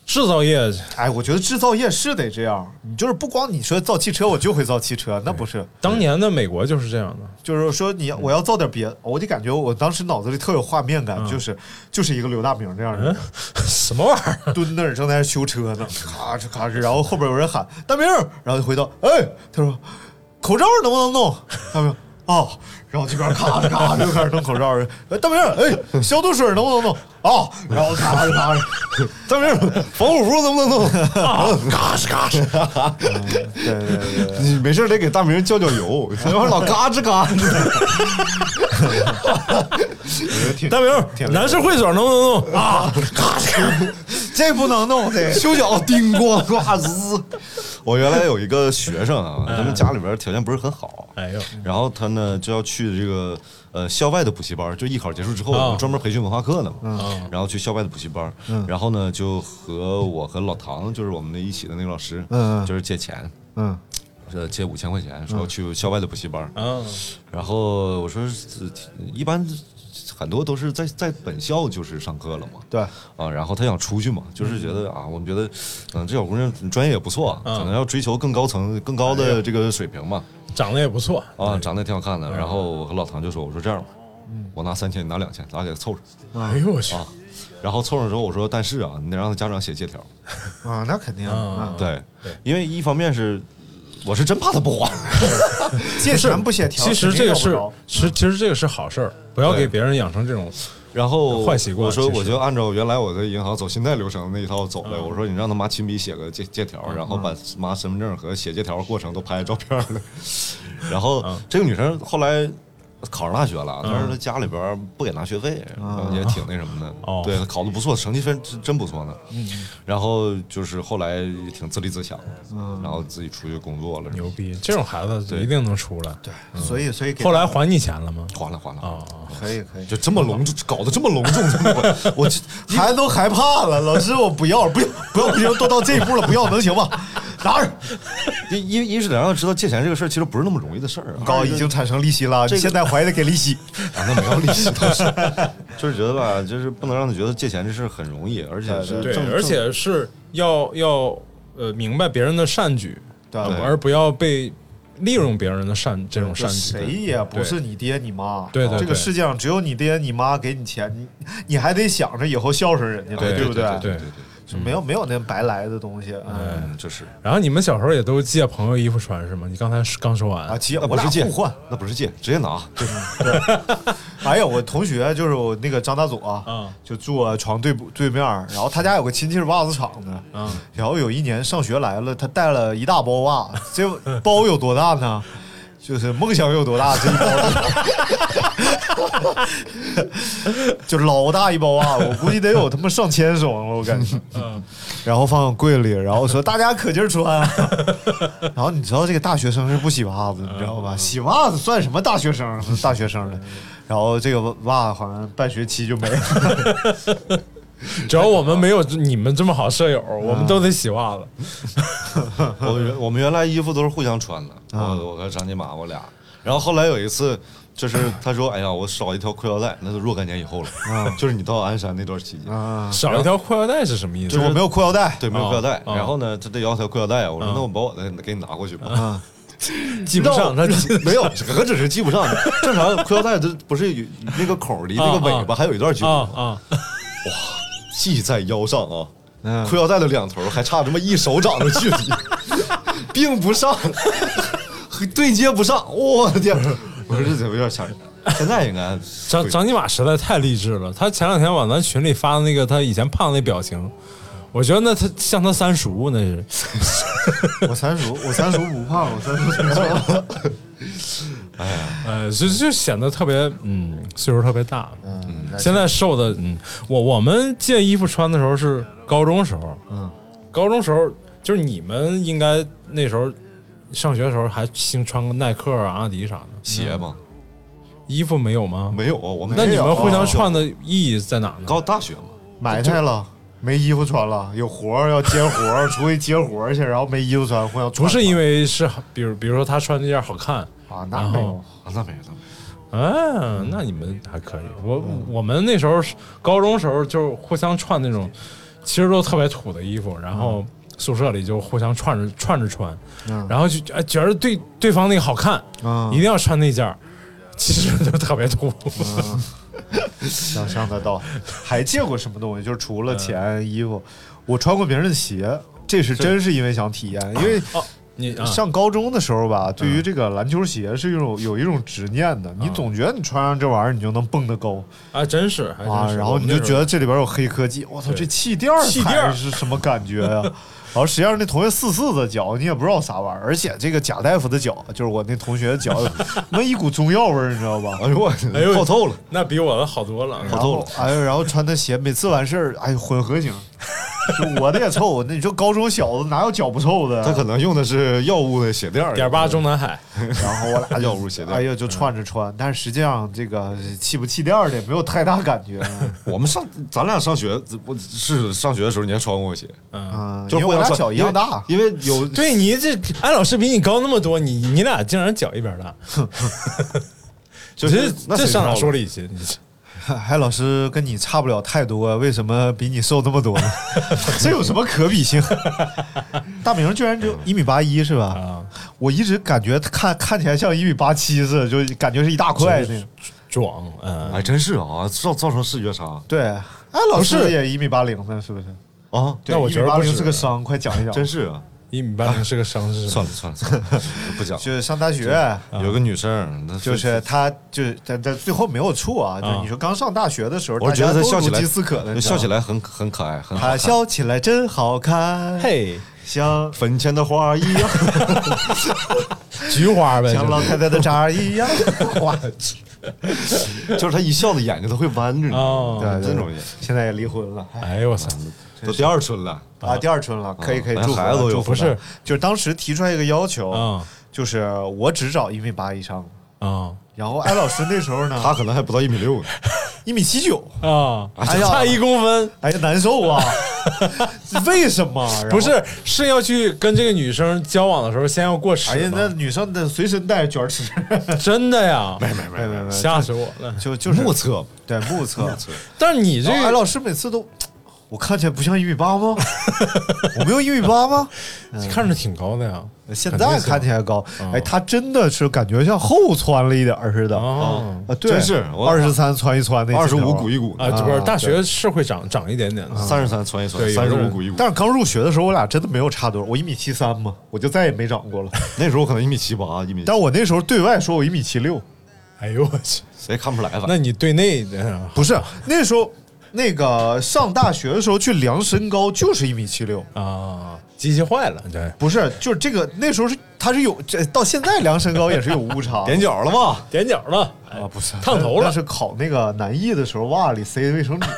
Speaker 4: 制造业，
Speaker 2: 哎，我觉得制造业是得这样，你就是不光你说造汽车，我就会造汽车，那不是，
Speaker 4: 当年的美国就是这样的。
Speaker 2: 就是说你我要造点别的，我就感觉我当时脑子里特有画面感，就是就是一个刘大明这样的人，
Speaker 4: 什么玩意儿？
Speaker 2: 蹲那儿正在那修车呢，咔哧咔哧，然后后边有人喊大明，然后就回到，哎，他说口罩能不能弄？大明儿哦，然后这边咔哧咔哧就开始弄口罩，哎，大明儿，哎，消毒水能不能弄？啊，然后咔哧咔哧，
Speaker 3: 大明防护服能不能弄？
Speaker 2: 嘎吱嘎吱，对对对对。
Speaker 3: 你没事得给大明浇浇油，要不然老嘎吱嘎吱。
Speaker 4: 大明，男士会所能不能弄啊？
Speaker 2: 嘎吱这不能弄这
Speaker 3: 修脚叮咣呱滋。我原来有一个学生啊，他们家里边条件不是很好，
Speaker 4: 哎呦，
Speaker 3: 然后他呢就要去这个呃校外的补习班，就艺考结束之后，
Speaker 4: 啊
Speaker 3: 我们专门培训文化课的嘛，
Speaker 4: 嗯。
Speaker 3: 然后去校外的补习班，然后呢就和我和老唐，就是我们那一起的那个老师，
Speaker 2: 嗯
Speaker 3: 就是借钱，
Speaker 2: 嗯。
Speaker 3: 呃借五千块钱，说去校外的补习班，
Speaker 4: 啊，
Speaker 3: 然后我说一般很多都是在在本校就是上课了嘛，
Speaker 2: 对，
Speaker 3: 啊，然后他想出去嘛，就是觉得啊，我们觉得，嗯，这小姑娘专业也不错，
Speaker 4: 嗯。
Speaker 3: 可能要追求更高层、更高的这个水平嘛，
Speaker 4: 长得也不错
Speaker 3: 啊，长得也挺好看的。然后我和老唐就说，我说这样吧，我拿三千，你拿两千，咱俩给他凑上
Speaker 4: 哎呦我去，
Speaker 3: 啊。然后凑上之后，我说，但是啊，你得让他家长写借条，
Speaker 2: 啊，那肯定啊，
Speaker 3: 对
Speaker 4: 对，
Speaker 3: 因为一方面是我是真怕他不还，
Speaker 2: 借钱不写条，
Speaker 4: 其实这个是
Speaker 2: 肯定要不着，
Speaker 4: 其实其实这个是好事儿，不要给别人养成这种
Speaker 3: 然后
Speaker 4: 坏习惯
Speaker 3: 我说我就按照原来我在银行走信贷流程那一套走了。我说你让他妈亲笔写个借借条，然后把妈身份证和写借条过程都拍照片了。然后这个女生后来考上大学了，但是他家里边不给拿学费，然后也挺那什么的。
Speaker 4: 哦
Speaker 3: 对，他考的不错，成绩分真真不错呢。然后就是后来也挺自立自强，然后自己出去工作了。
Speaker 4: 牛逼，这种孩子一定能出来。对，
Speaker 2: 所以所以
Speaker 4: 后来还你钱了吗？
Speaker 3: 还了还了，
Speaker 4: 啊，
Speaker 2: 可以可以，
Speaker 3: 就这么隆重，搞得这么隆重，这么我
Speaker 2: 孩子都害怕了，老师我不要了，不要不要不行，都到这一步了，不要能行吗？拿着，
Speaker 3: 一一一是得让他知道借钱这个事儿其实不是那么容易的事儿啊。
Speaker 2: 高已经产生利息了，
Speaker 3: 这个
Speaker 2: 现在还得给利息。
Speaker 3: 啊，那没有利息。倒 是，就是觉得吧，就是不能让他觉得借钱这事很容易，而且是
Speaker 4: 对，
Speaker 3: 正
Speaker 4: 而且是要要呃明白别人的善举，
Speaker 2: 对。
Speaker 4: 呃而不要被利用别人的善这种善举。
Speaker 2: 谁也不是你爹你妈，
Speaker 4: 对对对
Speaker 2: 这个世界上只有你爹你妈给你钱，你你还得想着以后孝顺人家，
Speaker 4: 对
Speaker 2: 不对？
Speaker 3: 对对对，
Speaker 2: 就没有没有那白来的东西。嗯
Speaker 3: 嗯，就是
Speaker 4: 然后你们小时候也都借朋友衣服穿是吗？你刚才刚说完
Speaker 2: 啊，借我俩
Speaker 3: 那不是借
Speaker 2: 互换。，
Speaker 3: 那不是借，直接拿。
Speaker 2: 哎呀，我同学就是我那个张大佐啊
Speaker 4: 嗯
Speaker 2: 就住我床对对面，然后他家有个亲戚是袜子厂的，
Speaker 4: 嗯
Speaker 2: 然后有一年上学来了，他带了一大包袜，这包有多大呢？就是梦想有多大，这一包 就老大一包袜子，我估计得有他妈上千双了，我感觉。
Speaker 4: 嗯
Speaker 2: 然后放柜里，然后说大家可劲儿穿。然后你知道这个大学生是不洗袜子，你知道吧？洗袜子算什么大学生？大学生的。然后这个袜好像半学期就没了。
Speaker 4: 只要我们没有你们这么好舍友，我们都得洗袜子。
Speaker 3: 我们原我们原来衣服都是互相穿的，我我和张金马我俩。然后后来有一次，就是他说：“哎呀，我少一条裤腰带，那是若干年以后了。”就是你到鞍山那段期间，
Speaker 2: 啊，
Speaker 4: 少一条裤腰带是什么意思？
Speaker 2: 就是我没有裤腰带。
Speaker 3: 对，没有裤腰带。
Speaker 4: 哦
Speaker 3: 然后呢，他得要条裤腰带，我说：“那我把我的给你拿过去吧。”
Speaker 2: 啊，
Speaker 4: 系不上，他
Speaker 3: 没有，何止是系不上，正常裤腰带它不是有那个口离那个尾巴还有一段距离吗，
Speaker 4: 啊 哇，
Speaker 3: 系在腰上啊。
Speaker 2: 嗯
Speaker 3: 裤腰带的两头还差这么一手掌的距离，并不上，对接不上。我的天！我说这怎么有点吓人？现在应该
Speaker 4: 张张尼玛实在太励志了。他前两天往咱群里发的那个他以前胖那表情，我觉得那他像他三叔那是。
Speaker 2: 我三叔，我三叔不胖，我三叔挺壮。
Speaker 4: 呃，就就显得特别，嗯，岁数特别大。
Speaker 2: 嗯，
Speaker 4: 现在瘦的，嗯，我我们借衣服穿的时候是高中时候，
Speaker 2: 嗯，
Speaker 4: 高中时候就是你们应该那时候上学的时候还兴穿个耐克啊、阿迪啥的，
Speaker 3: 鞋吗？
Speaker 4: 衣服没有吗？
Speaker 3: 没有，我们
Speaker 4: 那你们互相
Speaker 2: 哦
Speaker 4: 穿的意义在哪呢？
Speaker 3: 高大学嘛，
Speaker 2: 埋汰了。没衣服穿了，有活儿要接活儿，出去接活儿去，然后没衣服穿，互相
Speaker 4: 不是因
Speaker 2: 为
Speaker 4: 为是，比如比如说他穿这件好看，
Speaker 2: 啊，那没有。
Speaker 3: 啊，那没有，那没有。
Speaker 4: 啊，那你们还可以。我我们那时候高中时候就互相串那种，其实都特别土的衣服，然后宿舍里就互相串着串着穿，
Speaker 2: 嗯
Speaker 4: 然后就哎觉得对对方那个好看，
Speaker 2: 嗯
Speaker 4: 一定要穿那件儿，其实就特别土。
Speaker 2: 想象得到，还借过什么东西？就是除了钱、衣服，我穿过别人的鞋，这是真是因为想体验。因为
Speaker 4: 哦，你啊，
Speaker 2: 上高中的时候吧，对于这个篮球鞋是一种有一种执念的，你总觉得你穿上这玩意儿你就能蹦得高
Speaker 4: 啊，真是，
Speaker 2: 啊，然后你就觉得这里边有黑科技，我操，这气垫儿
Speaker 4: 气垫
Speaker 2: 是什么感觉呀？然后实际上那同学四四的脚，你也不知道啥玩意儿，而且这个贾大夫的脚，就是我那同学的脚，那一股中药味儿，你知道吧？
Speaker 3: 哎呦我，
Speaker 4: 哎呦
Speaker 3: 泡透了。
Speaker 4: 那比我的好多了。
Speaker 2: 好透了哎呦，然后穿的鞋，每次完事儿，哎呦，混合型，就 我的也臭。那你说高中小子哪有脚不臭的？
Speaker 3: 他可能用的是药物的鞋垫儿，
Speaker 4: 点八中南海，
Speaker 2: 然后我俩
Speaker 3: 药物鞋垫
Speaker 2: 哎呀，就串着穿，但是实际上这个气不气垫儿的也没有太大感觉。
Speaker 3: 我们上咱俩上学，我是上学的时候你还穿过鞋，
Speaker 4: 嗯，
Speaker 2: 嗯，
Speaker 3: 就
Speaker 2: 我俩脚一样大。
Speaker 3: 因为有
Speaker 4: 对你这安老师比你高那么多，你你俩竟然脚一边大，
Speaker 3: 就
Speaker 4: 这
Speaker 3: 是那
Speaker 4: 这上哪说理去？你这
Speaker 2: 海老师跟你差不了太多，为什么比你瘦那么多呢？这有什么可比性？大明居然就一米八一是吧？
Speaker 4: 啊，
Speaker 2: 我一直感觉看看起来像一米八七似的，就感觉是一大块那种。
Speaker 4: 壮，嗯，
Speaker 3: 还，真是啊，造造成视觉差
Speaker 2: 对，哎，老师也一米八零呢，是不是？
Speaker 3: 啊，
Speaker 2: 对
Speaker 4: 那我觉得
Speaker 2: 八零是个伤，快讲一讲。
Speaker 3: 真是啊，
Speaker 4: 一米八零是个生是
Speaker 3: 算了算了算了，不讲。
Speaker 2: 就是上大学，
Speaker 3: 有个女生，那
Speaker 2: 就是她，就是但但最后没有处啊。就是你说刚上大学的时候，
Speaker 3: 我觉得她笑起来笑起。来很很可爱，很好
Speaker 2: 他
Speaker 3: 看。
Speaker 2: 笑起来真好看，
Speaker 4: 嘿，
Speaker 2: 像
Speaker 3: 坟前的花一样，
Speaker 4: 菊花呗，
Speaker 2: 像老太太的渣一样。哇，
Speaker 3: 就是她一笑的眼睛都会弯着，你知道
Speaker 4: 哦？
Speaker 2: 对对
Speaker 3: 这种人
Speaker 2: 现在也离婚了，哎
Speaker 4: 哎呦我操，
Speaker 3: 都第二春了，
Speaker 2: 啊，第二春了，可以可以祝福
Speaker 3: 孩子都有
Speaker 2: 祝福
Speaker 4: 不是
Speaker 2: 就是当时提出来一个要求，
Speaker 4: 啊
Speaker 2: 就是我只找一米八以上，
Speaker 4: 啊
Speaker 2: 然后艾老师那时候呢，
Speaker 3: 他可能还不到一米六呢。
Speaker 2: 一米七九，
Speaker 4: 啊，
Speaker 2: 哎呀
Speaker 4: 差一公分，
Speaker 2: 哎呀难受啊，为什么？
Speaker 4: 不是是要去跟这个女生交往的时候，先要过尺
Speaker 2: 哎呀，那？女生得随身带卷尺，
Speaker 4: 真的呀，
Speaker 2: 没没没没，
Speaker 4: 吓死我了。
Speaker 2: 就就是
Speaker 3: 目测
Speaker 2: 对目测。
Speaker 4: 但是你这个
Speaker 2: 艾老师每次都，我看起来不像一米八吗？我没有一米八吗？
Speaker 4: 看着挺高的呀，
Speaker 2: 现在看起来高，
Speaker 4: 嗯
Speaker 2: 哎，他真的是感觉像后窜了一点儿似的。
Speaker 4: 哦。
Speaker 2: 啊，对，
Speaker 3: 真是
Speaker 2: 二十三窜一窜那
Speaker 3: 二十五鼓一鼓，
Speaker 4: 啊，这不是
Speaker 2: 啊
Speaker 4: 大学是会长长一点点的，
Speaker 3: 三十三窜一窜，三十五鼓一鼓。
Speaker 2: 但是刚入学的时候，我俩真的没有差多少，我一米七三嘛，我就再也没长过了。
Speaker 3: 那时候可能一米七八，一米，
Speaker 2: 但我那时候对外说我一米七六，
Speaker 4: 哎呦我去，
Speaker 3: 谁看不出来吧？
Speaker 4: 那你对内的
Speaker 2: 不是那时候那个上大学的时候去量身高就是一米七六，
Speaker 4: 啊，机器坏了，对，
Speaker 2: 不是，就是这个那时候是他是有这到现在量身高也是有误差。
Speaker 3: 踮脚了吗？
Speaker 4: 踮脚了，
Speaker 2: 啊，不是。
Speaker 4: 烫头了。
Speaker 2: 那是考那个南艺的时候袜里塞卫生纸，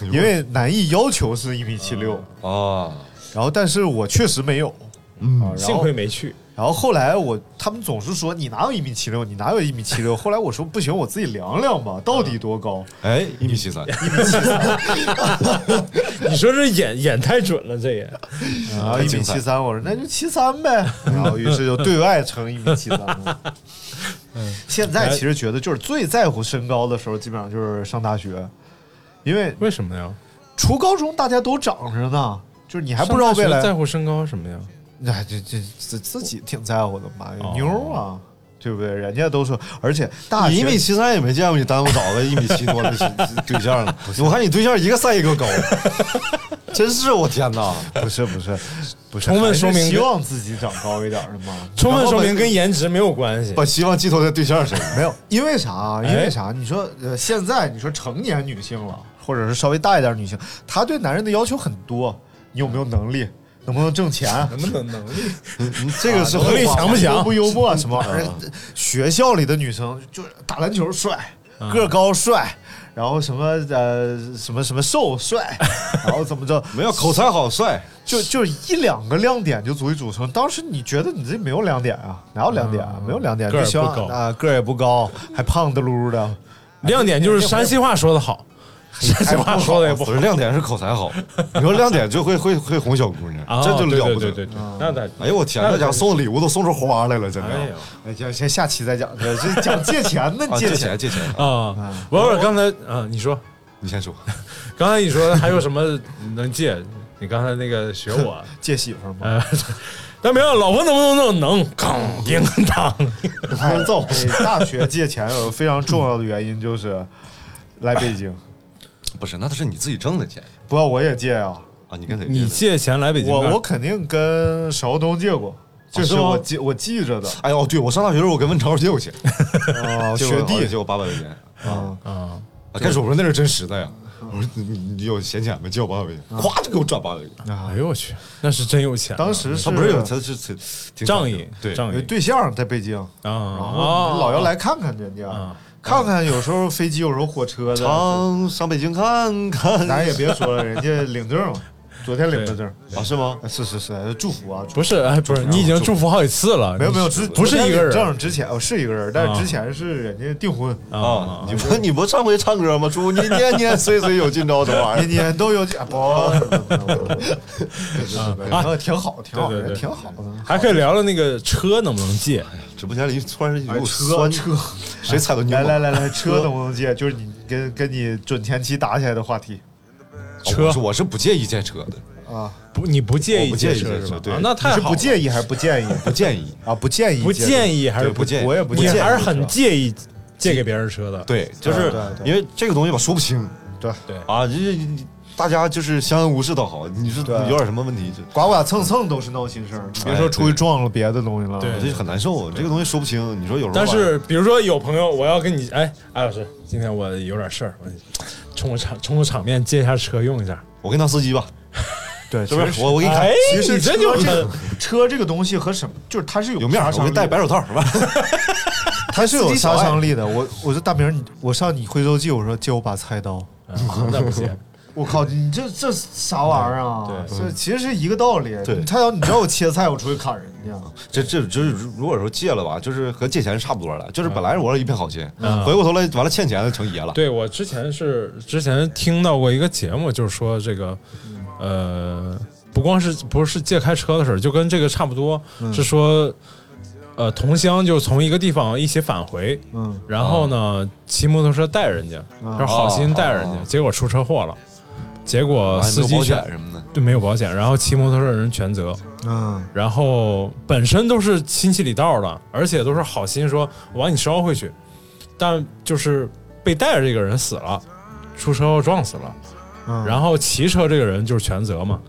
Speaker 2: 因为南艺要求是一米七六，
Speaker 3: 啊，
Speaker 2: 然后但是我确实没有，嗯，
Speaker 4: 幸亏没去，
Speaker 2: 然后后来我他们总是说你哪有一米七六，你哪有一米七六？后来我说不行，我自己量量吧，到底多高？
Speaker 3: 哎，一米七三，一米七三
Speaker 4: 你说这演演太准了，这也
Speaker 2: 然后一米七三，我说那就七三呗，然后于是就对外称一米七三了。现在其实觉得就是最在乎身高的时候，基本上就是上大学，因为
Speaker 4: 为什么呀？
Speaker 2: 初高中大家都长着呢，就是你还不知道未来
Speaker 4: 在乎身高什么呀？
Speaker 2: 哎，这这自自己挺在乎的嘛，
Speaker 4: 有
Speaker 2: 妞啊，对不对？人家都说，而且大
Speaker 3: 你一米七三也没见过你耽误找个一米七多的对象呢。我看你对象一个赛一个高，真是我天哪！
Speaker 2: 不是不是不是，
Speaker 4: 充分说明
Speaker 2: 希望自己长高一点的嘛。
Speaker 4: 充分说明跟颜值没有关系
Speaker 3: 把希望寄托在对象身上。
Speaker 2: 没有，因为啥啊？因
Speaker 4: 哎
Speaker 2: 为啥？你说呃，现在你说成年女性了，或者是稍微大一点女性，她对男人的要求很多，你有没有能力？能不能挣钱？
Speaker 4: 能不能能力？
Speaker 3: 嗯这个是
Speaker 4: 能力强不强
Speaker 2: 幽不幽默什么玩意儿？学校里的女生就是打篮球帅，个高帅，然后什么呃什么什么瘦帅，然后怎么着？
Speaker 3: 没有口才好帅，
Speaker 2: 就就一两个亮点就足以组成。当时你觉得你这没有亮点啊？哪有亮点啊？没有亮点，
Speaker 4: 个儿不高
Speaker 2: 啊，个儿也不高，还胖的噜的。
Speaker 4: 亮点就是山西话说的好，山西话说的也不
Speaker 3: 是亮点是口才好。你说亮点就会会会哄小姑娘，
Speaker 4: 啊，
Speaker 3: 这就了不得。
Speaker 4: 对对对对，那得
Speaker 3: 哎呦我天，那家伙送的礼物都送出花来了，真的。
Speaker 4: 哎
Speaker 2: 先先下期再讲，这这讲借钱呢，
Speaker 3: 啊，借
Speaker 2: 钱
Speaker 3: 钱借钱，
Speaker 4: 啊！不是刚才啊，你说
Speaker 3: 你先说。
Speaker 4: 刚才你说还有什么能借？你刚才那个学我，
Speaker 2: 借媳妇儿嘛。
Speaker 4: 呃，但没有老婆能不能弄能？咣叮当。
Speaker 2: 大学借钱有个非常重要的原因就是来北京，
Speaker 3: 不是，那都是你自己挣的钱
Speaker 2: 不要我也借啊，
Speaker 3: 啊！你跟谁？
Speaker 4: 你？借钱来北京？
Speaker 2: 我我肯定跟邵东借过，这是我记我记着的
Speaker 3: 哎呦，对我上大学的时候，我跟文超借过钱，
Speaker 2: 啊，学弟
Speaker 3: 借我八百块钱。
Speaker 2: 啊，
Speaker 4: 啊，
Speaker 3: 开始我说那是真实的呀。我说你有闲钱吗？借我八百块钱，咵就给我转八百块钱。
Speaker 4: 哎呦我去，那是真有钱啊。
Speaker 2: 当时
Speaker 3: 他不是有，他是是挺
Speaker 4: 仗义，
Speaker 3: 对，
Speaker 4: 仗义
Speaker 2: 有对象在北京，
Speaker 4: 啊，
Speaker 2: 然
Speaker 4: 然
Speaker 2: 后老要来看看人家
Speaker 4: 啊，
Speaker 2: 看看有时候飞机，有时候火车的，
Speaker 3: 常上北京看看。
Speaker 2: 咱也别说了，人家领证了，昨天领的证，
Speaker 3: 啊，是吗？
Speaker 2: 啊是是是，祝福啊，福
Speaker 4: 不是，哎，不是，你已经祝福好几次了，
Speaker 2: 没有没有，
Speaker 4: 你
Speaker 2: 之
Speaker 4: 不是一个人
Speaker 2: 证之前哦是一个人，但
Speaker 4: 啊
Speaker 2: 是之前是人家订婚，
Speaker 3: 啊
Speaker 4: 啊，
Speaker 3: 你不你不上回唱歌吗？祝你年年岁岁有今朝这玩意
Speaker 2: 年
Speaker 3: 儿。
Speaker 2: 年年都有啊不，啊挺好挺好，
Speaker 4: 对对对
Speaker 2: 挺好的。
Speaker 4: 还可以聊聊那个车能不能借？
Speaker 3: 直播间里突然有
Speaker 2: 哎车
Speaker 3: 谁踩到你？
Speaker 2: 来来来来，车能不能借？就是你跟跟你准前妻打起来的话题
Speaker 4: 车
Speaker 3: 我是我是不介意借车的，
Speaker 2: 啊，
Speaker 4: 不，你不介意
Speaker 3: 不介意
Speaker 4: 借车是吧？
Speaker 3: 对。
Speaker 4: 啊那太好
Speaker 2: 是不介意还是不建议
Speaker 3: 不建议。
Speaker 2: 啊？不建议，
Speaker 4: 不建议还是
Speaker 3: 不建议
Speaker 2: 我也不
Speaker 4: 你
Speaker 2: 建议，
Speaker 4: 还是很介意借给别人车的。
Speaker 3: 对，就是因为这个东西吧，说不清。
Speaker 2: 对。
Speaker 4: 对。
Speaker 3: 啊，这这大大家就是相安无事倒好。你
Speaker 2: 是
Speaker 3: 有点什么问题，就
Speaker 2: 刮刮蹭蹭都是闹心事儿，别说出去撞了别的东西了。
Speaker 4: 对
Speaker 3: 这就很难受。这个东西说不清。你说有时候，
Speaker 4: 但是比如说有朋友，我要跟你，哎，艾老师，今天我有点事儿，我冲个场冲个场面，借一下车用一下，
Speaker 3: 我跟当司机吧，
Speaker 2: 对，
Speaker 3: 是不是？我我给你看
Speaker 4: 哎，
Speaker 2: 其实
Speaker 4: 你这就
Speaker 2: 车这个 车这个东西和什么，就是它是有
Speaker 3: 有面儿，我给戴白手套，是吧？
Speaker 2: 它是有杀伤力的。我我说大明，你我上你徽州记，我说借我把菜刀。
Speaker 4: 啊那不行，
Speaker 2: 我靠，你这这啥玩意儿啊？
Speaker 4: 对
Speaker 2: 这其实是一个道理。
Speaker 3: 对。
Speaker 2: 你菜刀，你知道我切菜，我出去砍人家。
Speaker 3: 这这就是如果说借了吧，就是和借钱是差不多了，就是本来我是一片好心，
Speaker 4: 嗯。
Speaker 3: 回过头来完了欠钱成爷了。
Speaker 4: 对我之前是之前听到过一个节目，就是说这个，呃，不光是不是借开车的事儿，就跟这个差不多，是说，呃，同乡就从一个地方一起返回，
Speaker 2: 嗯，
Speaker 4: 然后呢，骑摩托车带人家，就是好心带人家，结果出车祸了，结果司机全
Speaker 3: 险什么的，
Speaker 4: 对没有保险，然后骑摩托车的人全责，
Speaker 2: 嗯。
Speaker 4: 然后本身都是亲戚里道的，而且都是好心说我帮你捎回去，但就是被带着这个人死了，出车祸撞死了，
Speaker 2: 嗯，
Speaker 4: 然后骑车这个人就是全责嘛，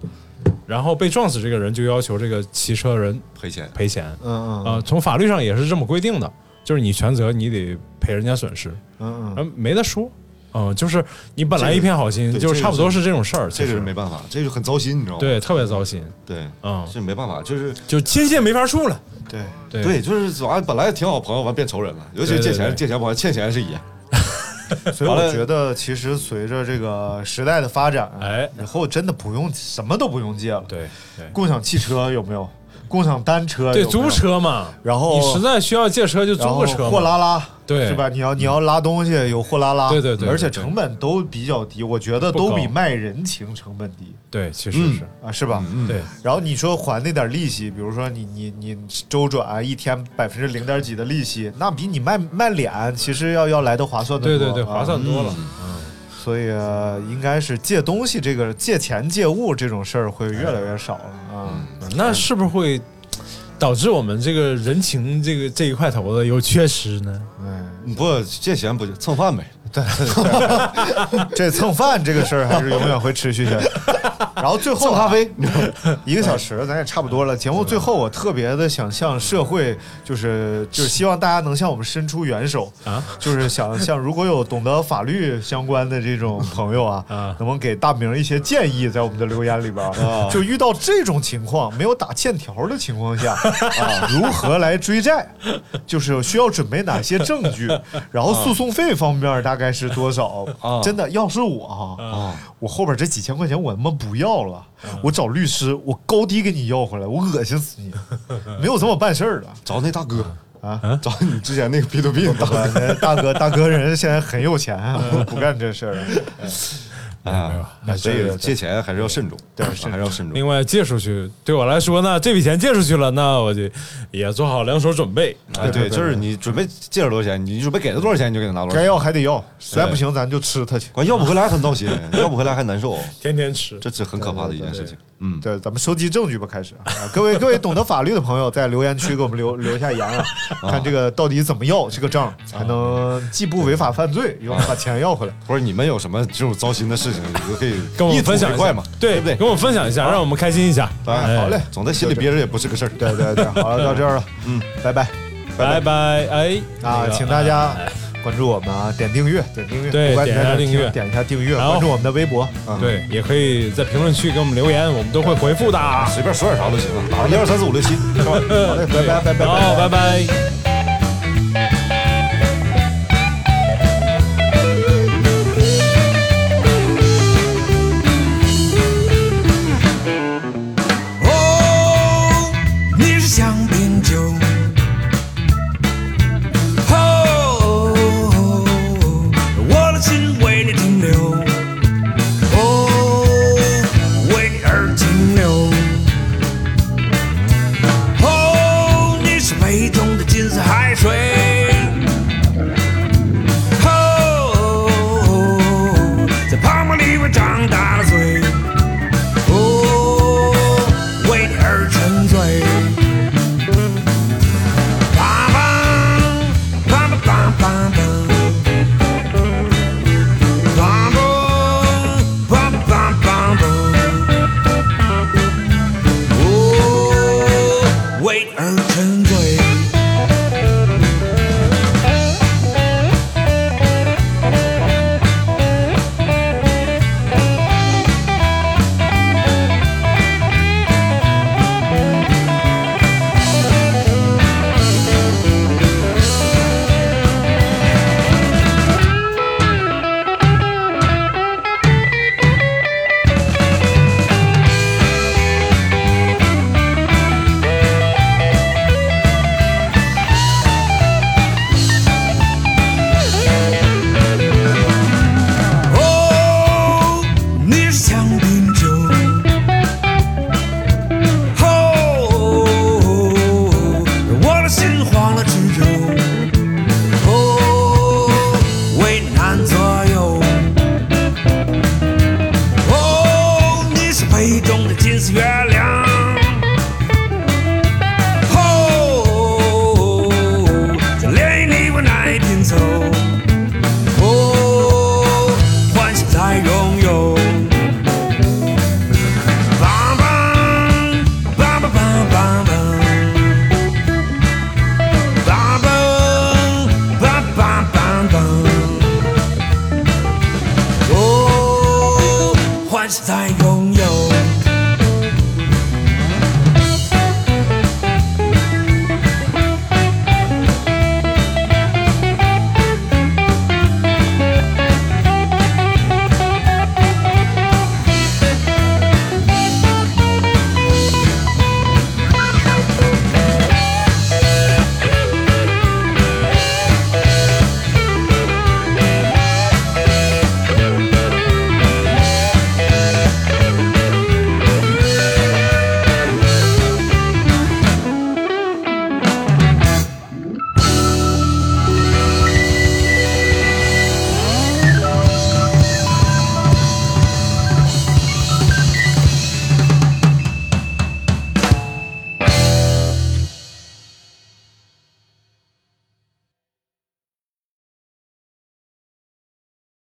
Speaker 4: 然后被撞死这个人就要求这个骑车人
Speaker 3: 赔钱。
Speaker 4: 赔钱，
Speaker 2: 嗯嗯。
Speaker 4: 呃，从法律上也是这么规定的，就是你全责你得赔人家损失，
Speaker 2: 嗯嗯，
Speaker 4: 嗯，没得说。嗯，就是你本来一片好心，
Speaker 3: 对
Speaker 4: 就是差不多是这种事儿，
Speaker 3: 这个是没办法，这个很糟心，你知道吗？
Speaker 4: 对，特别糟心。
Speaker 3: 对，
Speaker 4: 嗯，
Speaker 3: 这没办法，就是
Speaker 4: 就亲戚也没法处了。
Speaker 2: 对，
Speaker 4: 对
Speaker 3: 对，就是完本来挺好朋友，完变仇人了。尤其是借钱，借钱不还，欠钱是一样。
Speaker 2: 所以我觉得其实随着这个时代的发展，
Speaker 4: 哎
Speaker 2: 以后真的不用什么都不用借了。
Speaker 4: 对对
Speaker 2: 共享汽车有没有？共享单车
Speaker 4: 对，租，车嘛。
Speaker 2: 然后
Speaker 4: 你实在需要借车就租个车。
Speaker 2: 货拉拉，
Speaker 4: 对
Speaker 2: 是吧？你要你要拉东西有货拉拉，
Speaker 4: 对对对
Speaker 2: 而且成本都比较低，我觉得都比卖人情成本低
Speaker 4: 对，其实
Speaker 3: 嗯
Speaker 4: 是
Speaker 2: 啊，是吧？
Speaker 4: 对
Speaker 2: 然后你说还那点利息，比如说你你你周转一天百分之零点几的利息，那比你卖卖脸其实要要来的划算的多，
Speaker 4: 对对对，
Speaker 2: 啊
Speaker 4: 划算多了。
Speaker 2: 所以、啊应该是借东西这个借钱借物这种事儿会越来越少了啊。
Speaker 4: 嗯那是不是会导致我们这个人情这个这一块头子有缺失呢？
Speaker 2: 嗯，
Speaker 3: 不借钱不就蹭饭呗？
Speaker 2: 这蹭饭这个事儿还是永远会持续下去。然后最后
Speaker 3: 咖啡，
Speaker 2: 一个小时，咱也差不多了。节目最后，我特别的想向社会，就是就是希望大家能向我们伸出援手
Speaker 4: 啊，
Speaker 2: 就是想像如果有懂得法律相关的这种朋友啊，
Speaker 4: 啊。
Speaker 2: 能不能给大明一些建议，在我们的留言里边啊，就遇到这种情况，没有打欠条的情况下 啊，如何来追债，就是需要准备哪些证据，然后诉讼费方面大概是多少？
Speaker 3: 啊
Speaker 2: 真的，要是我啊，
Speaker 3: 啊，
Speaker 2: 我后边这几千块钱我他妈不要了，我找律师，我高低给你要回来，我恶心死你！没有这么办事儿的
Speaker 3: 找那大哥
Speaker 2: 啊！
Speaker 3: 找你之前那个 P to P 大哥。
Speaker 2: 大哥，大哥人现在很有钱，啊不干这事儿。
Speaker 4: 没 有没有
Speaker 3: 哎，
Speaker 2: 这个
Speaker 3: 这个借钱还是要慎重，
Speaker 2: 对
Speaker 3: 还是要慎重。
Speaker 4: 另外借出去，对我来说呢，这笔钱借出去了，那我就也做好两手准备。
Speaker 3: 哎，对，就是你准备借了多少钱，你准备给他多少钱，你就给他拿多少
Speaker 2: 该。要还得要，实在不行咱就吃他去。
Speaker 3: 管要不回来很闹心，要不回来还难受，
Speaker 4: 天天吃，
Speaker 3: 这是很可怕的一件事情。嗯，
Speaker 2: 对，咱们收集证据吧，开始啊！各位各位懂得法律的朋友，在留言区给我们留留下言啊，看这个到底怎么要这个账，才能既不违法犯罪，又能把钱要回来。
Speaker 3: 或者你们有什么这种糟心的事情，你就可以
Speaker 4: 跟我们分享一下
Speaker 3: 嘛，
Speaker 4: 对
Speaker 3: 对不对？
Speaker 4: 跟我们分享一下，让我们开心一下。
Speaker 3: 哎，
Speaker 2: 好嘞
Speaker 3: 总在心里憋着也不是个事儿。
Speaker 2: 对对对，好了，到这儿了，嗯，拜拜
Speaker 4: 拜拜，哎，
Speaker 2: 啊
Speaker 4: 那！个
Speaker 2: 请大家
Speaker 4: 哎
Speaker 2: 关注我们啊，点订阅，点订阅，
Speaker 4: 对点一下订阅
Speaker 2: 点一下订阅，关注我们的微博，啊，
Speaker 4: 对，也可以在评论区给我们留言，我们都会回复的。
Speaker 3: 啊随便说点啥都行啊，一二三四五六七，是吧？
Speaker 2: 好嘞，拜拜拜拜
Speaker 4: 好，拜拜。